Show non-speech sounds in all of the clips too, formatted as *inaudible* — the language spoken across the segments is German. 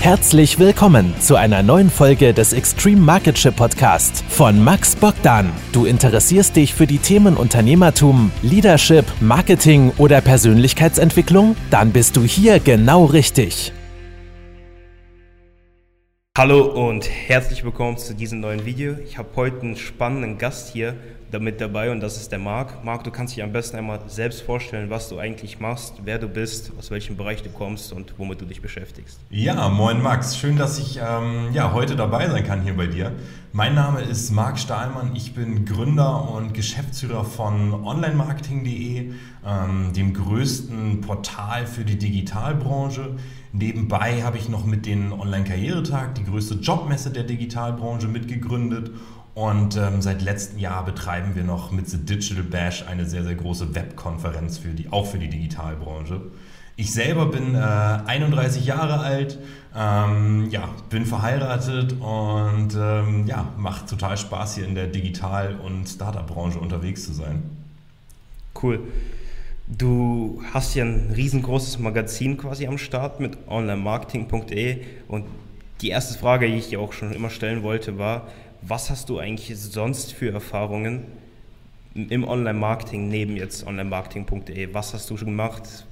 Herzlich willkommen zu einer neuen Folge des Extreme Marketship Podcast von Max Bogdan. Du interessierst dich für die Themen Unternehmertum, Leadership, Marketing oder Persönlichkeitsentwicklung? Dann bist du hier genau richtig. Hallo und herzlich willkommen zu diesem neuen Video. Ich habe heute einen spannenden Gast hier damit dabei und das ist der Marc. Marc, du kannst dich am besten einmal selbst vorstellen, was du eigentlich machst, wer du bist, aus welchem Bereich du kommst und womit du dich beschäftigst. Ja, moin Max. Schön, dass ich ähm, ja, heute dabei sein kann hier bei dir. Mein Name ist Marc Stahlmann. Ich bin Gründer und Geschäftsführer von onlinemarketing.de, ähm, dem größten Portal für die Digitalbranche. Nebenbei habe ich noch mit den Online-Karrieretag, die größte Jobmesse der Digitalbranche, mitgegründet und ähm, seit letztem Jahr betreiben wir noch mit The Digital Bash eine sehr, sehr große Webkonferenz, für die, auch für die Digitalbranche. Ich selber bin äh, 31 Jahre alt, ähm, ja, bin verheiratet und ähm, ja, macht total Spaß hier in der Digital- und Startup-Branche unterwegs zu sein. Cool. Du hast ja ein riesengroßes Magazin quasi am Start mit onlinemarketing.de und die erste Frage, die ich dir auch schon immer stellen wollte, war, was hast du eigentlich sonst für Erfahrungen im Online-Marketing neben jetzt onlinemarketing.de? Was hast du schon gemacht?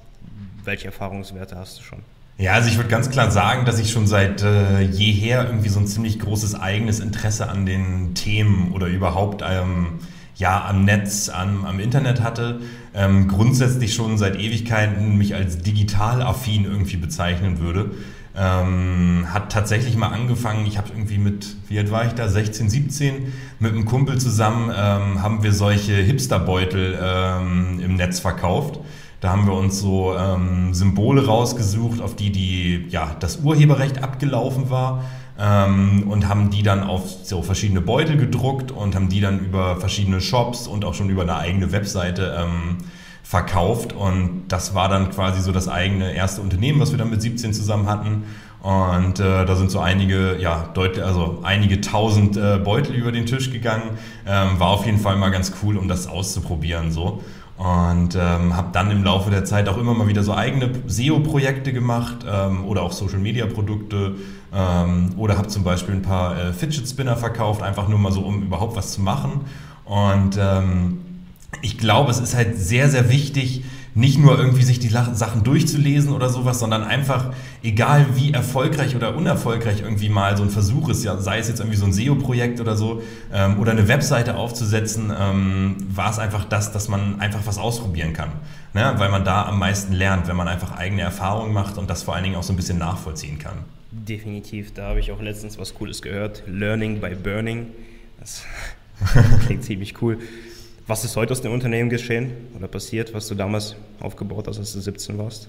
Welche Erfahrungswerte hast du schon? Ja, also ich würde ganz klar sagen, dass ich schon seit äh, jeher irgendwie so ein ziemlich großes eigenes Interesse an den Themen oder überhaupt ähm, ja, am Netz, am, am Internet hatte. Ähm, grundsätzlich schon seit Ewigkeiten mich als digital affin irgendwie bezeichnen würde. Ähm, hat tatsächlich mal angefangen, ich habe irgendwie mit, wie alt war ich da, 16, 17, mit einem Kumpel zusammen ähm, haben wir solche Hipsterbeutel ähm, im Netz verkauft. Da haben wir uns so ähm, Symbole rausgesucht, auf die, die ja, das Urheberrecht abgelaufen war ähm, und haben die dann auf so verschiedene Beutel gedruckt und haben die dann über verschiedene Shops und auch schon über eine eigene Webseite ähm, verkauft und das war dann quasi so das eigene erste Unternehmen, was wir dann mit 17 zusammen hatten. Und äh, da sind so einige, ja, deutlich, also einige tausend äh, Beutel über den Tisch gegangen. Ähm, war auf jeden Fall mal ganz cool, um das auszuprobieren so. Und ähm, habe dann im Laufe der Zeit auch immer mal wieder so eigene SEO-Projekte gemacht ähm, oder auch Social-Media-Produkte ähm, oder habe zum Beispiel ein paar äh, Fidget-Spinner verkauft, einfach nur mal so, um überhaupt was zu machen. Und ähm, ich glaube, es ist halt sehr, sehr wichtig, nicht nur irgendwie sich die Sachen durchzulesen oder sowas, sondern einfach, egal wie erfolgreich oder unerfolgreich irgendwie mal so ein Versuch ist, ja, sei es jetzt irgendwie so ein SEO-Projekt oder so, ähm, oder eine Webseite aufzusetzen, ähm, war es einfach das, dass man einfach was ausprobieren kann. Ne? Weil man da am meisten lernt, wenn man einfach eigene Erfahrungen macht und das vor allen Dingen auch so ein bisschen nachvollziehen kann. Definitiv, da habe ich auch letztens was Cooles gehört. Learning by Burning. Das *laughs* klingt ziemlich cool. Was ist heute aus dem Unternehmen geschehen oder passiert, was du damals aufgebaut hast, als du 17 warst?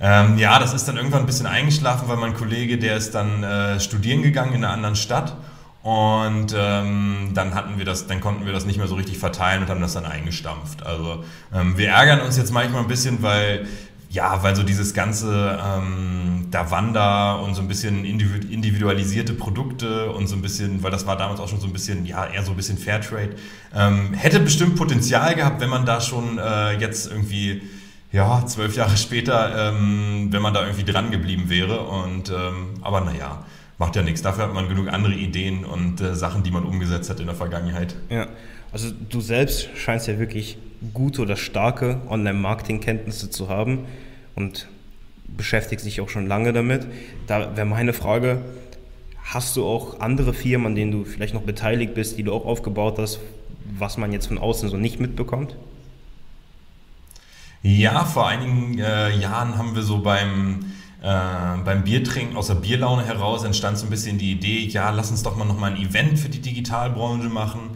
Ähm, ja, das ist dann irgendwann ein bisschen eingeschlafen, weil mein Kollege, der ist dann äh, studieren gegangen in einer anderen Stadt und ähm, dann hatten wir das, dann konnten wir das nicht mehr so richtig verteilen und haben das dann eingestampft. Also ähm, wir ärgern uns jetzt manchmal ein bisschen, weil ja, weil so dieses ganze ähm, Davanda und so ein bisschen individualisierte Produkte und so ein bisschen, weil das war damals auch schon so ein bisschen, ja, eher so ein bisschen Fairtrade, ähm, hätte bestimmt Potenzial gehabt, wenn man da schon äh, jetzt irgendwie, ja, zwölf Jahre später, ähm, wenn man da irgendwie dran geblieben wäre. Und, ähm, aber naja, macht ja nichts. Dafür hat man genug andere Ideen und äh, Sachen, die man umgesetzt hat in der Vergangenheit. Ja, also du selbst scheinst ja wirklich gute oder starke Online-Marketing-Kenntnisse zu haben und beschäftigst dich auch schon lange damit. Da wäre meine Frage, hast du auch andere Firmen, an denen du vielleicht noch beteiligt bist, die du auch aufgebaut hast, was man jetzt von außen so nicht mitbekommt? Ja, vor einigen äh, Jahren haben wir so beim, äh, beim Biertrinken aus der Bierlaune heraus entstand so ein bisschen die Idee, ja, lass uns doch mal noch mal ein Event für die Digitalbranche machen.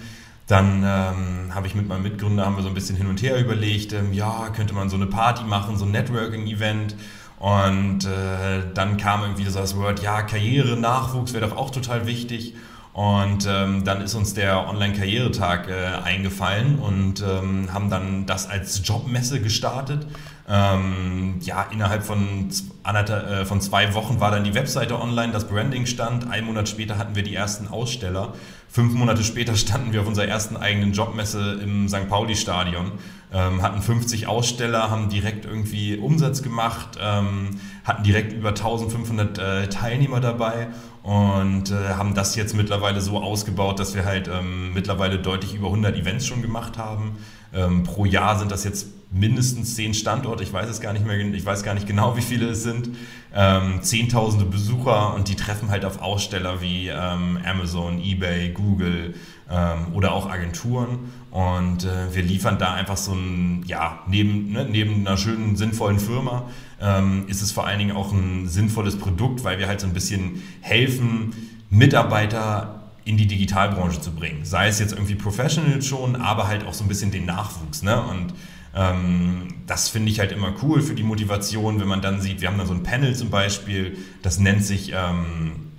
Dann ähm, habe ich mit meinem Mitgründer haben wir so ein bisschen hin und her überlegt, ähm, ja, könnte man so eine Party machen, so ein Networking-Event. Und äh, dann kam irgendwie das Wort, ja, Karriere, Nachwuchs wäre doch auch total wichtig. Und ähm, dann ist uns der Online-Karrieretag äh, eingefallen und ähm, haben dann das als Jobmesse gestartet Ähm, ja, innerhalb von, äh, von zwei Wochen war dann die Webseite online, das Branding stand. Ein Monat später hatten wir die ersten Aussteller. Fünf Monate später standen wir auf unserer ersten eigenen Jobmesse im St. Pauli-Stadion, ähm, hatten 50 Aussteller, haben direkt irgendwie Umsatz gemacht, ähm, hatten direkt über 1500 äh, Teilnehmer dabei und äh, haben das jetzt mittlerweile so ausgebaut, dass wir halt ähm, mittlerweile deutlich über 100 Events schon gemacht haben. Ähm, pro Jahr sind das jetzt mindestens zehn Standorte, ich weiß es gar nicht mehr, ich weiß gar nicht genau, wie viele es sind, ähm, zehntausende Besucher und die treffen halt auf Aussteller wie ähm, Amazon, eBay, Google ähm, oder auch Agenturen und äh, wir liefern da einfach so ein, ja, neben, ne, neben einer schönen, sinnvollen Firma ähm, ist es vor allen Dingen auch ein sinnvolles Produkt, weil wir halt so ein bisschen helfen, Mitarbeiter in die Digitalbranche zu bringen. Sei es jetzt irgendwie Professional schon, aber halt auch so ein bisschen den Nachwuchs. Ne? Und das finde ich halt immer cool für die Motivation, wenn man dann sieht, wir haben da so ein Panel zum Beispiel, das nennt sich ähm,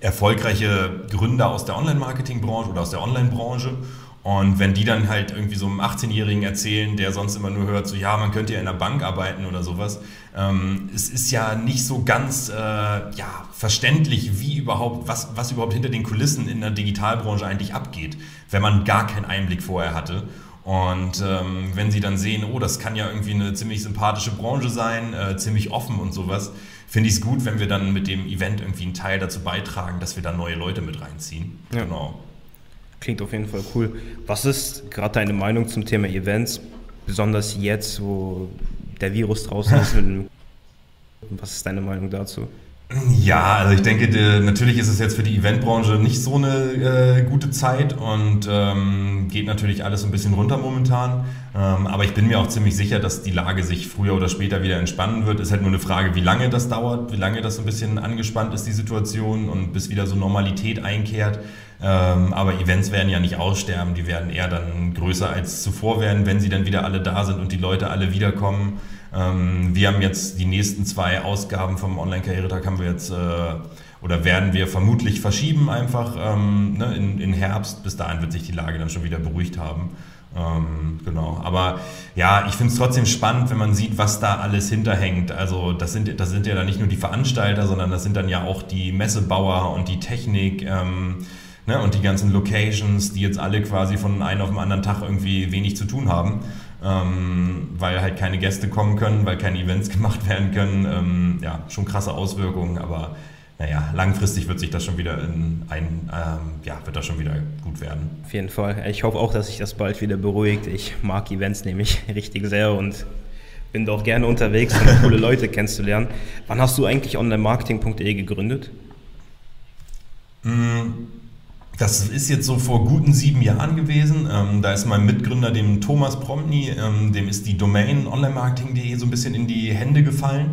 erfolgreiche Gründer aus der Online-Marketing-Branche oder aus der Online-Branche. Und wenn die dann halt irgendwie so einem 18-Jährigen erzählen, der sonst immer nur hört, so ja, man könnte ja in der Bank arbeiten oder sowas, ähm, es ist ja nicht so ganz äh, ja, verständlich, wie überhaupt, was, was überhaupt hinter den Kulissen in der Digitalbranche eigentlich abgeht, wenn man gar keinen Einblick vorher hatte. Und ähm, wenn sie dann sehen, oh, das kann ja irgendwie eine ziemlich sympathische Branche sein, äh, ziemlich offen und sowas, finde ich es gut, wenn wir dann mit dem Event irgendwie einen Teil dazu beitragen, dass wir da neue Leute mit reinziehen. Ja. Genau. Klingt auf jeden Fall cool. Was ist gerade deine Meinung zum Thema Events, besonders jetzt, wo der Virus draußen ist? *laughs* Was ist deine Meinung dazu? Ja, also ich denke, die, natürlich ist es jetzt für die Eventbranche nicht so eine äh, gute Zeit und ähm, geht natürlich alles ein bisschen runter momentan. Ähm, aber ich bin mir auch ziemlich sicher, dass die Lage sich früher oder später wieder entspannen wird. Es ist halt nur eine Frage, wie lange das dauert, wie lange das so ein bisschen angespannt ist, die Situation und bis wieder so Normalität einkehrt. Ähm, aber Events werden ja nicht aussterben, die werden eher dann größer als zuvor werden, wenn sie dann wieder alle da sind und die Leute alle wiederkommen. Ähm, wir haben jetzt die nächsten zwei Ausgaben vom Online-Karrieretag haben wir jetzt äh, oder werden wir vermutlich verschieben einfach ähm, ne, in, in Herbst. Bis dahin wird sich die Lage dann schon wieder beruhigt haben. Ähm, genau, aber ja, ich finde es trotzdem spannend, wenn man sieht, was da alles hinterhängt. Also das sind, das sind ja dann nicht nur die Veranstalter, sondern das sind dann ja auch die Messebauer und die Technik ähm, ne, und die ganzen Locations, die jetzt alle quasi von einem auf den anderen Tag irgendwie wenig zu tun haben ähm, weil halt keine Gäste kommen können, weil keine Events *laughs* gemacht werden können. Ähm, ja, schon krasse Auswirkungen, aber naja, langfristig wird sich das schon wieder in ein, ähm, ja, wird das schon wieder gut werden. Auf jeden Fall. Ich hoffe auch, dass sich das bald wieder beruhigt. Ich mag Events nämlich *laughs* richtig sehr und bin doch gerne unterwegs, um coole Leute kennenzulernen. Wann hast du eigentlich onlinemarketing.de gegründet? Mm. Das ist jetzt so vor guten sieben Jahren gewesen. Ähm, da ist mein Mitgründer, dem Thomas Promny, ähm, dem ist die Domain onlinemarketing.de so ein bisschen in die Hände gefallen.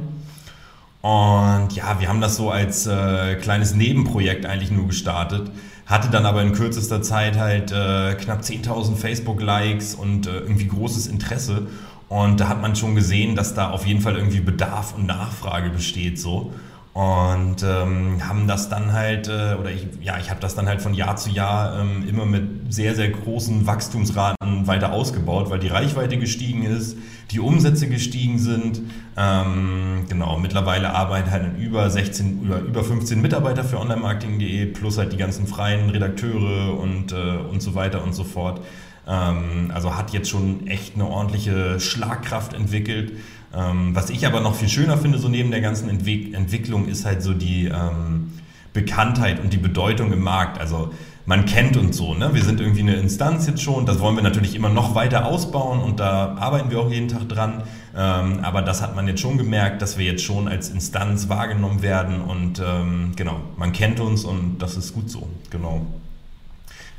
Und ja, wir haben das so als äh, kleines Nebenprojekt eigentlich nur gestartet. Hatte dann aber in kürzester Zeit halt äh, knapp 10.000 Facebook-Likes und äh, irgendwie großes Interesse. Und da hat man schon gesehen, dass da auf jeden Fall irgendwie Bedarf und Nachfrage besteht so und ähm, haben das dann halt, äh, oder ich, ja, ich habe das dann halt von Jahr zu Jahr ähm, immer mit sehr, sehr großen Wachstumsraten weiter ausgebaut, weil die Reichweite gestiegen ist, die Umsätze gestiegen sind. Ähm, genau, mittlerweile arbeiten halt über 16 oder über 15 Mitarbeiter für onlinemarketing.de plus halt die ganzen freien Redakteure und, äh, und so weiter und so fort. Ähm, also hat jetzt schon echt eine ordentliche Schlagkraft entwickelt. Ähm, was ich aber noch viel schöner finde, so neben der ganzen Entwick Entwicklung, ist halt so die ähm, Bekanntheit und die Bedeutung im Markt. Also man kennt uns so, ne? wir sind irgendwie eine Instanz jetzt schon, das wollen wir natürlich immer noch weiter ausbauen und da arbeiten wir auch jeden Tag dran. Ähm, aber das hat man jetzt schon gemerkt, dass wir jetzt schon als Instanz wahrgenommen werden und ähm, genau, man kennt uns und das ist gut so, genau.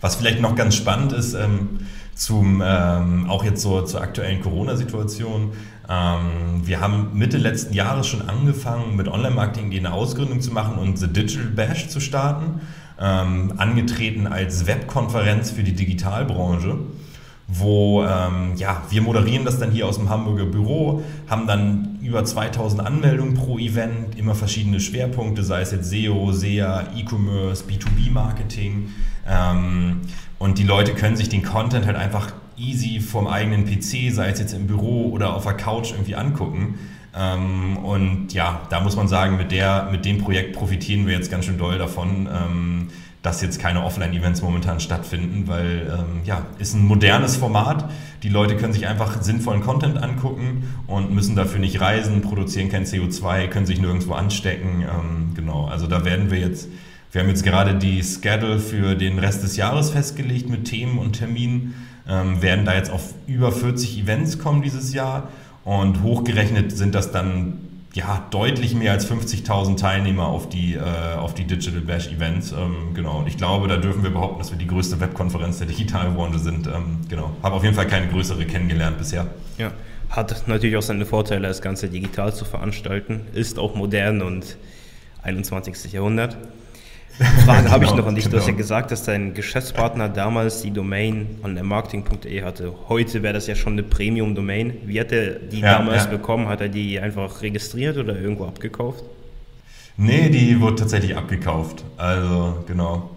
Was vielleicht noch ganz spannend ist, ähm, zum, ähm, auch jetzt so zur aktuellen Corona-Situation. Ähm, wir haben Mitte letzten Jahres schon angefangen, mit Online-Marketing eine Ausgründung zu machen und The Digital Bash zu starten, ähm, angetreten als Webkonferenz für die Digitalbranche wo ähm, ja, wir moderieren das dann hier aus dem Hamburger Büro, haben dann über 2000 Anmeldungen pro Event, immer verschiedene Schwerpunkte, sei es jetzt SEO, SEA, E-Commerce, B2B-Marketing. Ähm, und die Leute können sich den Content halt einfach easy vom eigenen PC, sei es jetzt im Büro oder auf der Couch irgendwie angucken. Ähm, und ja, da muss man sagen, mit, der, mit dem Projekt profitieren wir jetzt ganz schön doll davon, ähm, dass jetzt keine Offline-Events momentan stattfinden, weil ähm, ja, ist ein modernes Format. Die Leute können sich einfach sinnvollen Content angucken und müssen dafür nicht reisen, produzieren kein CO2, können sich nirgendwo anstecken. Ähm, genau, also da werden wir jetzt, wir haben jetzt gerade die Schedule für den Rest des Jahres festgelegt mit Themen und Terminen, ähm, werden da jetzt auf über 40 Events kommen dieses Jahr und hochgerechnet sind das dann ja, deutlich mehr als 50.000 Teilnehmer auf die, äh, auf die Digital Bash Events. Ähm, genau. Und ich glaube, da dürfen wir behaupten, dass wir die größte Webkonferenz der Digitalbranche sind. Ähm, genau. Habe auf jeden Fall keine größere kennengelernt bisher. Ja, hat natürlich auch seine Vorteile, das Ganze digital zu veranstalten. Ist auch modern und 21. Jahrhundert. *laughs* Frage habe ich genau, noch an dich. Du hast ja genau. gesagt, dass dein Geschäftspartner damals die Domain onlinemarketing.de hatte. Heute wäre das ja schon eine Premium-Domain. Wie hat er die ja, damals ja. bekommen? Hat er die einfach registriert oder irgendwo abgekauft? Nee, die wurde tatsächlich abgekauft. Also, genau.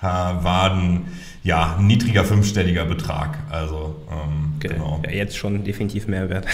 War ein ja, niedriger fünfstelliger Betrag. Also, ähm, okay. genau. Ja, jetzt schon definitiv Mehrwert.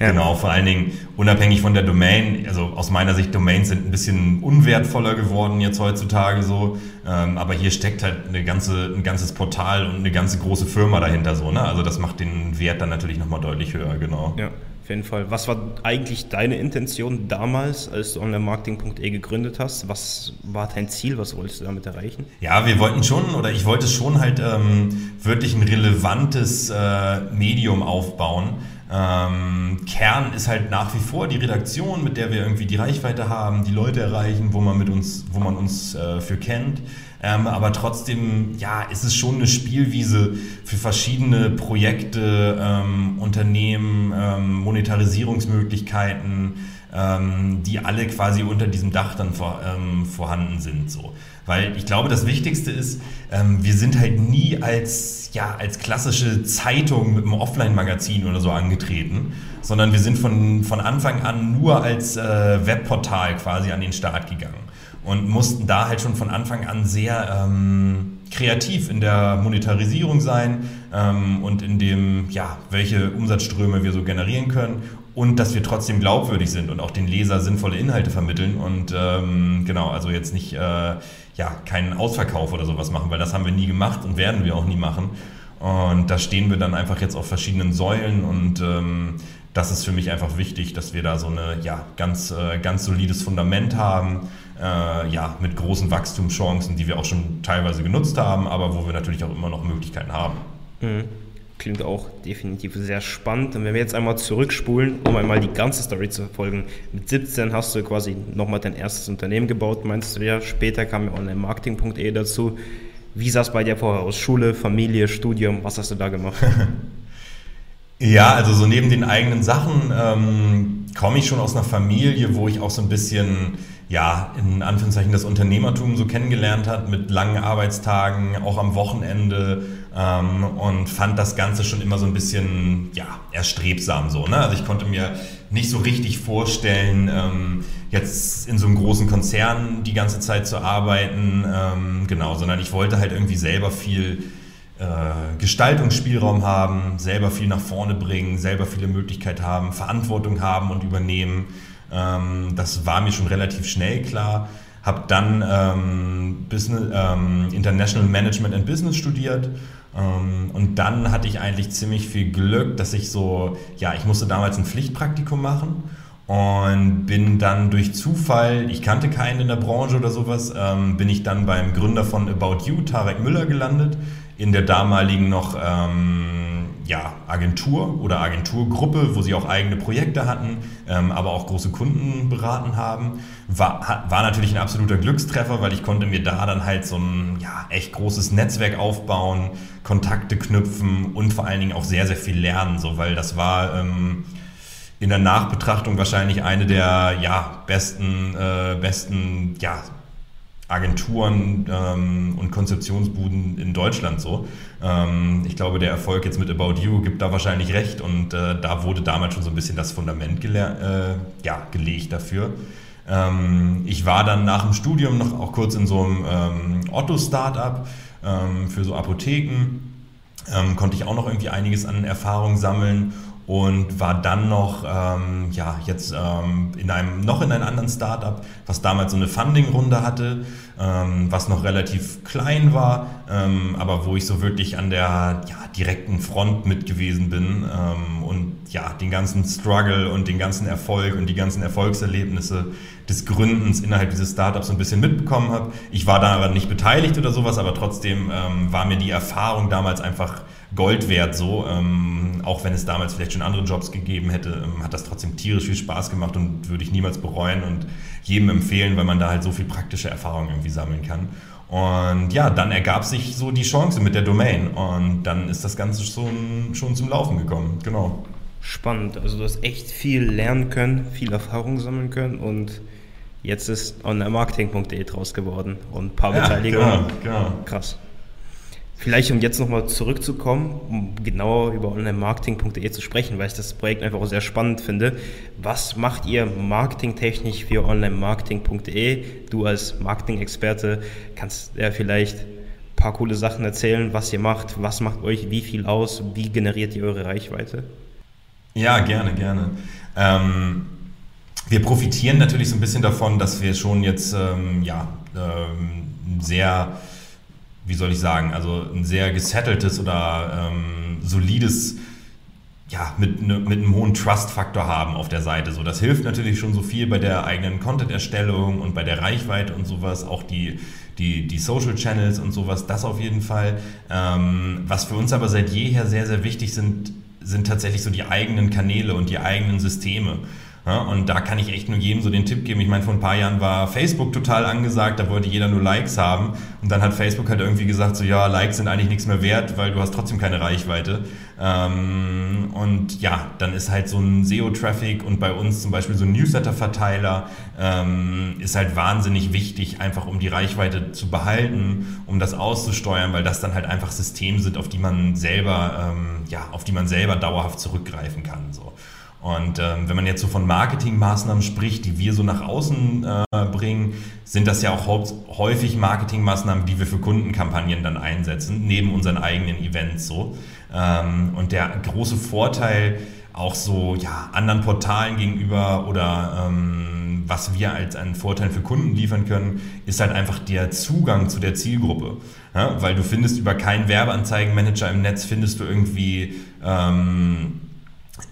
Ja. Genau, vor allen Dingen unabhängig von der Domain. Also aus meiner Sicht, Domains sind ein bisschen unwertvoller geworden jetzt heutzutage so. Ähm, aber hier steckt halt eine ganze, ein ganzes Portal und eine ganze große Firma dahinter so. Ne? Also das macht den Wert dann natürlich nochmal deutlich höher, genau. Ja. Auf jeden Fall. Was war eigentlich deine Intention damals, als du onlinemarketing.de gegründet hast? Was war dein Ziel? Was wolltest du damit erreichen? Ja, wir wollten schon, oder ich wollte schon halt ähm, wirklich ein relevantes äh, Medium aufbauen ähm, Kern ist halt nach wie vor die Redaktion, mit der wir irgendwie die Reichweite haben, die Leute erreichen, wo man mit uns, wo man uns äh, für kennt. Ähm, aber trotzdem, ja, ist es schon eine Spielwiese für verschiedene Projekte, ähm, Unternehmen, ähm, Monetarisierungsmöglichkeiten, ähm, die alle quasi unter diesem Dach dann vor, ähm, vorhanden sind. So. Weil ich glaube, das Wichtigste ist, ähm, wir sind halt nie als, ja, als klassische Zeitung mit einem Offline-Magazin oder so angetreten, sondern wir sind von, von Anfang an nur als äh, Webportal quasi an den Start gegangen und mussten da halt schon von Anfang an sehr ähm, kreativ in der Monetarisierung sein ähm, und in dem, ja, welche Umsatzströme wir so generieren können und dass wir trotzdem glaubwürdig sind und auch den Leser sinnvolle Inhalte vermitteln und ähm, genau, also jetzt nicht äh, ja, keinen Ausverkauf oder sowas machen, weil das haben wir nie gemacht und werden wir auch nie machen. Und da stehen wir dann einfach jetzt auf verschiedenen Säulen und ähm, das ist für mich einfach wichtig, dass wir da so eine ja, ganz, äh, ganz solides Fundament haben, äh, ja, mit großen Wachstumschancen, die wir auch schon teilweise genutzt haben, aber wo wir natürlich auch immer noch Möglichkeiten haben. Mhm. Klingt auch definitiv sehr spannend. Und wenn wir jetzt einmal zurückspulen, um einmal die ganze Story zu verfolgen. Mit 17 hast du quasi nochmal dein erstes Unternehmen gebaut, meinst du ja. Später kam ja onlinemarketing.de dazu. Wie sah es bei dir vorher aus? Schule, Familie, Studium, was hast du da gemacht? *laughs* ja, also so neben den eigenen Sachen ähm, komme ich schon aus einer Familie, wo ich auch so ein bisschen ja, in Anführungszeichen das Unternehmertum so kennengelernt hat, mit langen Arbeitstagen, auch am Wochenende ähm, und fand das Ganze schon immer so ein bisschen, ja, erstrebsam so. Ne? Also ich konnte mir nicht so richtig vorstellen, ähm, jetzt in so einem großen Konzern die ganze Zeit zu arbeiten, ähm, genau, sondern ich wollte halt irgendwie selber viel äh, Gestaltungsspielraum haben, selber viel nach vorne bringen, selber viele Möglichkeiten haben, Verantwortung haben und übernehmen. Ähm, das war mir schon relativ schnell klar. Habe dann ähm, Business, ähm, International Management and Business studiert. Ähm, und dann hatte ich eigentlich ziemlich viel Glück, dass ich so, ja, ich musste damals ein Pflichtpraktikum machen und bin dann durch Zufall, ich kannte keinen in der Branche oder sowas, ähm, bin ich dann beim Gründer von About You, Tarek Müller, gelandet, in der damaligen noch ähm, ja, Agentur oder Agenturgruppe, wo sie auch eigene Projekte hatten, ähm, aber auch große Kunden beraten haben. War, war natürlich ein absoluter Glückstreffer, weil ich konnte mir da dann halt so ein ja, echt großes Netzwerk aufbauen, Kontakte knüpfen und vor allen Dingen auch sehr, sehr viel lernen, so, weil das war ähm, in der Nachbetrachtung wahrscheinlich eine der ja, besten, äh, besten ja, Agenturen ähm, und Konzeptionsbuden in Deutschland so. Ähm, ich glaube, der Erfolg jetzt mit About You gibt da wahrscheinlich recht und äh, da wurde damals schon so ein bisschen das Fundament äh, ja, gelegt dafür. Ähm, ich war dann nach dem Studium noch auch kurz in so einem ähm, Otto-Startup ähm, für so Apotheken ähm, konnte ich auch noch irgendwie einiges an Erfahrung sammeln und war dann noch ähm, ja jetzt ähm, in einem noch in einem anderen Startup, was damals so eine Funding-Runde hatte, ähm, was noch relativ klein war, ähm, aber wo ich so wirklich an der ja, direkten Front mit gewesen bin ähm, und ja den ganzen Struggle und den ganzen Erfolg und die ganzen Erfolgserlebnisse des Gründens innerhalb dieses Startups so ein bisschen mitbekommen habe. Ich war daran nicht beteiligt oder sowas, aber trotzdem ähm, war mir die Erfahrung damals einfach Gold wert so. Ähm, auch wenn es damals vielleicht schon andere Jobs gegeben hätte, ähm, hat das trotzdem tierisch viel Spaß gemacht und würde ich niemals bereuen und jedem empfehlen, weil man da halt so viel praktische Erfahrung irgendwie sammeln kann. Und ja, dann ergab sich so die Chance mit der Domain und dann ist das Ganze schon, schon zum Laufen gekommen. Genau. Spannend. Also du hast echt viel lernen können, viel Erfahrung sammeln können und jetzt ist onlinemarketing.de draus geworden und ein paar ja, Beteiligungen. Genau, genau. Krass. Vielleicht, um jetzt nochmal zurückzukommen, um genauer über onlinemarketing.de zu sprechen, weil ich das Projekt einfach auch sehr spannend finde. Was macht ihr marketingtechnisch für onlinemarketing.de? Du als Marketing-Experte kannst ja vielleicht ein paar coole Sachen erzählen, was ihr macht, was macht euch wie viel aus, wie generiert ihr eure Reichweite? Ja, gerne, gerne. Ähm, wir profitieren natürlich so ein bisschen davon, dass wir schon jetzt ähm, ja, ähm, sehr wie soll ich sagen, also ein sehr gesetteltes oder ähm, solides, ja, mit, ne, mit einem hohen Trust-Faktor haben auf der Seite. So, das hilft natürlich schon so viel bei der eigenen Content-Erstellung und bei der Reichweite und sowas, auch die, die, die Social Channels und sowas, das auf jeden Fall. Ähm, was für uns aber seit jeher sehr, sehr wichtig sind, sind tatsächlich so die eigenen Kanäle und die eigenen Systeme. Ja, und da kann ich echt nur jedem so den Tipp geben. Ich meine, vor ein paar Jahren war Facebook total angesagt, da wollte jeder nur Likes haben. Und dann hat Facebook halt irgendwie gesagt, so ja, Likes sind eigentlich nichts mehr wert, weil du hast trotzdem keine Reichweite. Ähm, und ja, dann ist halt so ein SEO-Traffic und bei uns zum Beispiel so ein Newsletter-Verteiler ähm, ist halt wahnsinnig wichtig, einfach um die Reichweite zu behalten, um das auszusteuern, weil das dann halt einfach Systeme sind, auf die man selber, ähm, ja, auf die man selber dauerhaft zurückgreifen kann. So. Und ähm, wenn man jetzt so von Marketingmaßnahmen spricht, die wir so nach außen äh, bringen, sind das ja auch häufig Marketingmaßnahmen, die wir für Kundenkampagnen dann einsetzen, neben unseren eigenen Events so. Ähm, und der große Vorteil auch so ja, anderen Portalen gegenüber oder ähm, was wir als einen Vorteil für Kunden liefern können, ist halt einfach der Zugang zu der Zielgruppe. Ja, weil du findest über keinen Werbeanzeigenmanager im Netz, findest du irgendwie... Ähm,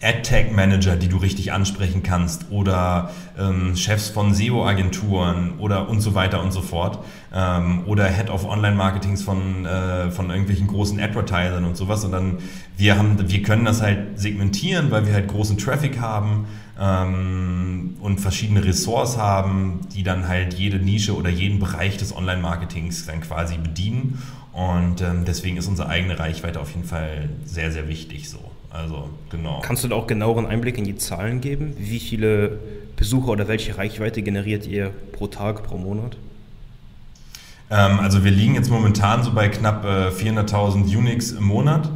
AdTech-Manager, die du richtig ansprechen kannst oder ähm, Chefs von SEO-Agenturen oder und so weiter und so fort ähm, oder Head of Online-Marketings von, äh, von irgendwelchen großen Advertisern und sowas, sondern wir, haben, wir können das halt segmentieren, weil wir halt großen Traffic haben ähm, und verschiedene Ressorts haben, die dann halt jede Nische oder jeden Bereich des Online-Marketings dann quasi bedienen und ähm, deswegen ist unsere eigene Reichweite auf jeden Fall sehr, sehr wichtig so. Also, genau. Kannst du da auch genaueren Einblick in die Zahlen geben? Wie viele Besucher oder welche Reichweite generiert ihr pro Tag, pro Monat? Ähm, also wir liegen jetzt momentan so bei knapp äh, 400.000 Unix im Monat.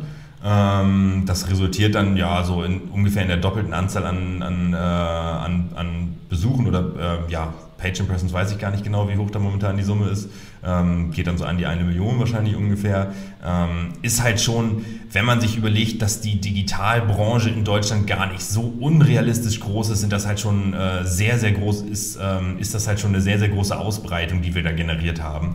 Ähm, das resultiert dann ja so in ungefähr in der doppelten Anzahl an, an, äh, an, an Besuchen oder äh, ja, Page Impressions weiß ich gar nicht genau, wie hoch da momentan die Summe ist. Ähm, geht dann so an die eine Million wahrscheinlich ungefähr. Ähm, ist halt schon, wenn man sich überlegt, dass die Digitalbranche in Deutschland gar nicht so unrealistisch groß ist, sind das halt schon äh, sehr, sehr groß, ist, ähm, ist das halt schon eine sehr, sehr große Ausbreitung, die wir da generiert haben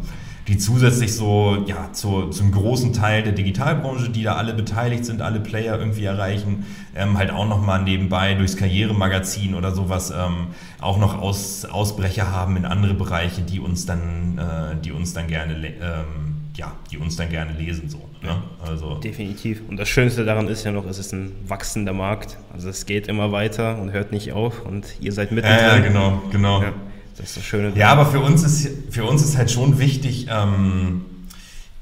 die zusätzlich so ja, zu, zum großen Teil der Digitalbranche, die da alle beteiligt sind, alle Player irgendwie erreichen, ähm, halt auch nochmal nebenbei durchs Karrieremagazin oder sowas ähm, auch noch Aus, Ausbrecher haben in andere Bereiche, die uns dann, äh, die uns dann gerne ähm, ja, die uns dann gerne lesen. So, ne? also. Definitiv. Und das Schönste daran ist ja noch, es ist ein wachsender Markt. Also es geht immer weiter und hört nicht auf und ihr seid mittendrin. Ja, genau, genau. Ja. Das ist das Schöne. Ja, aber für uns ist, für uns ist halt schon wichtig, ähm,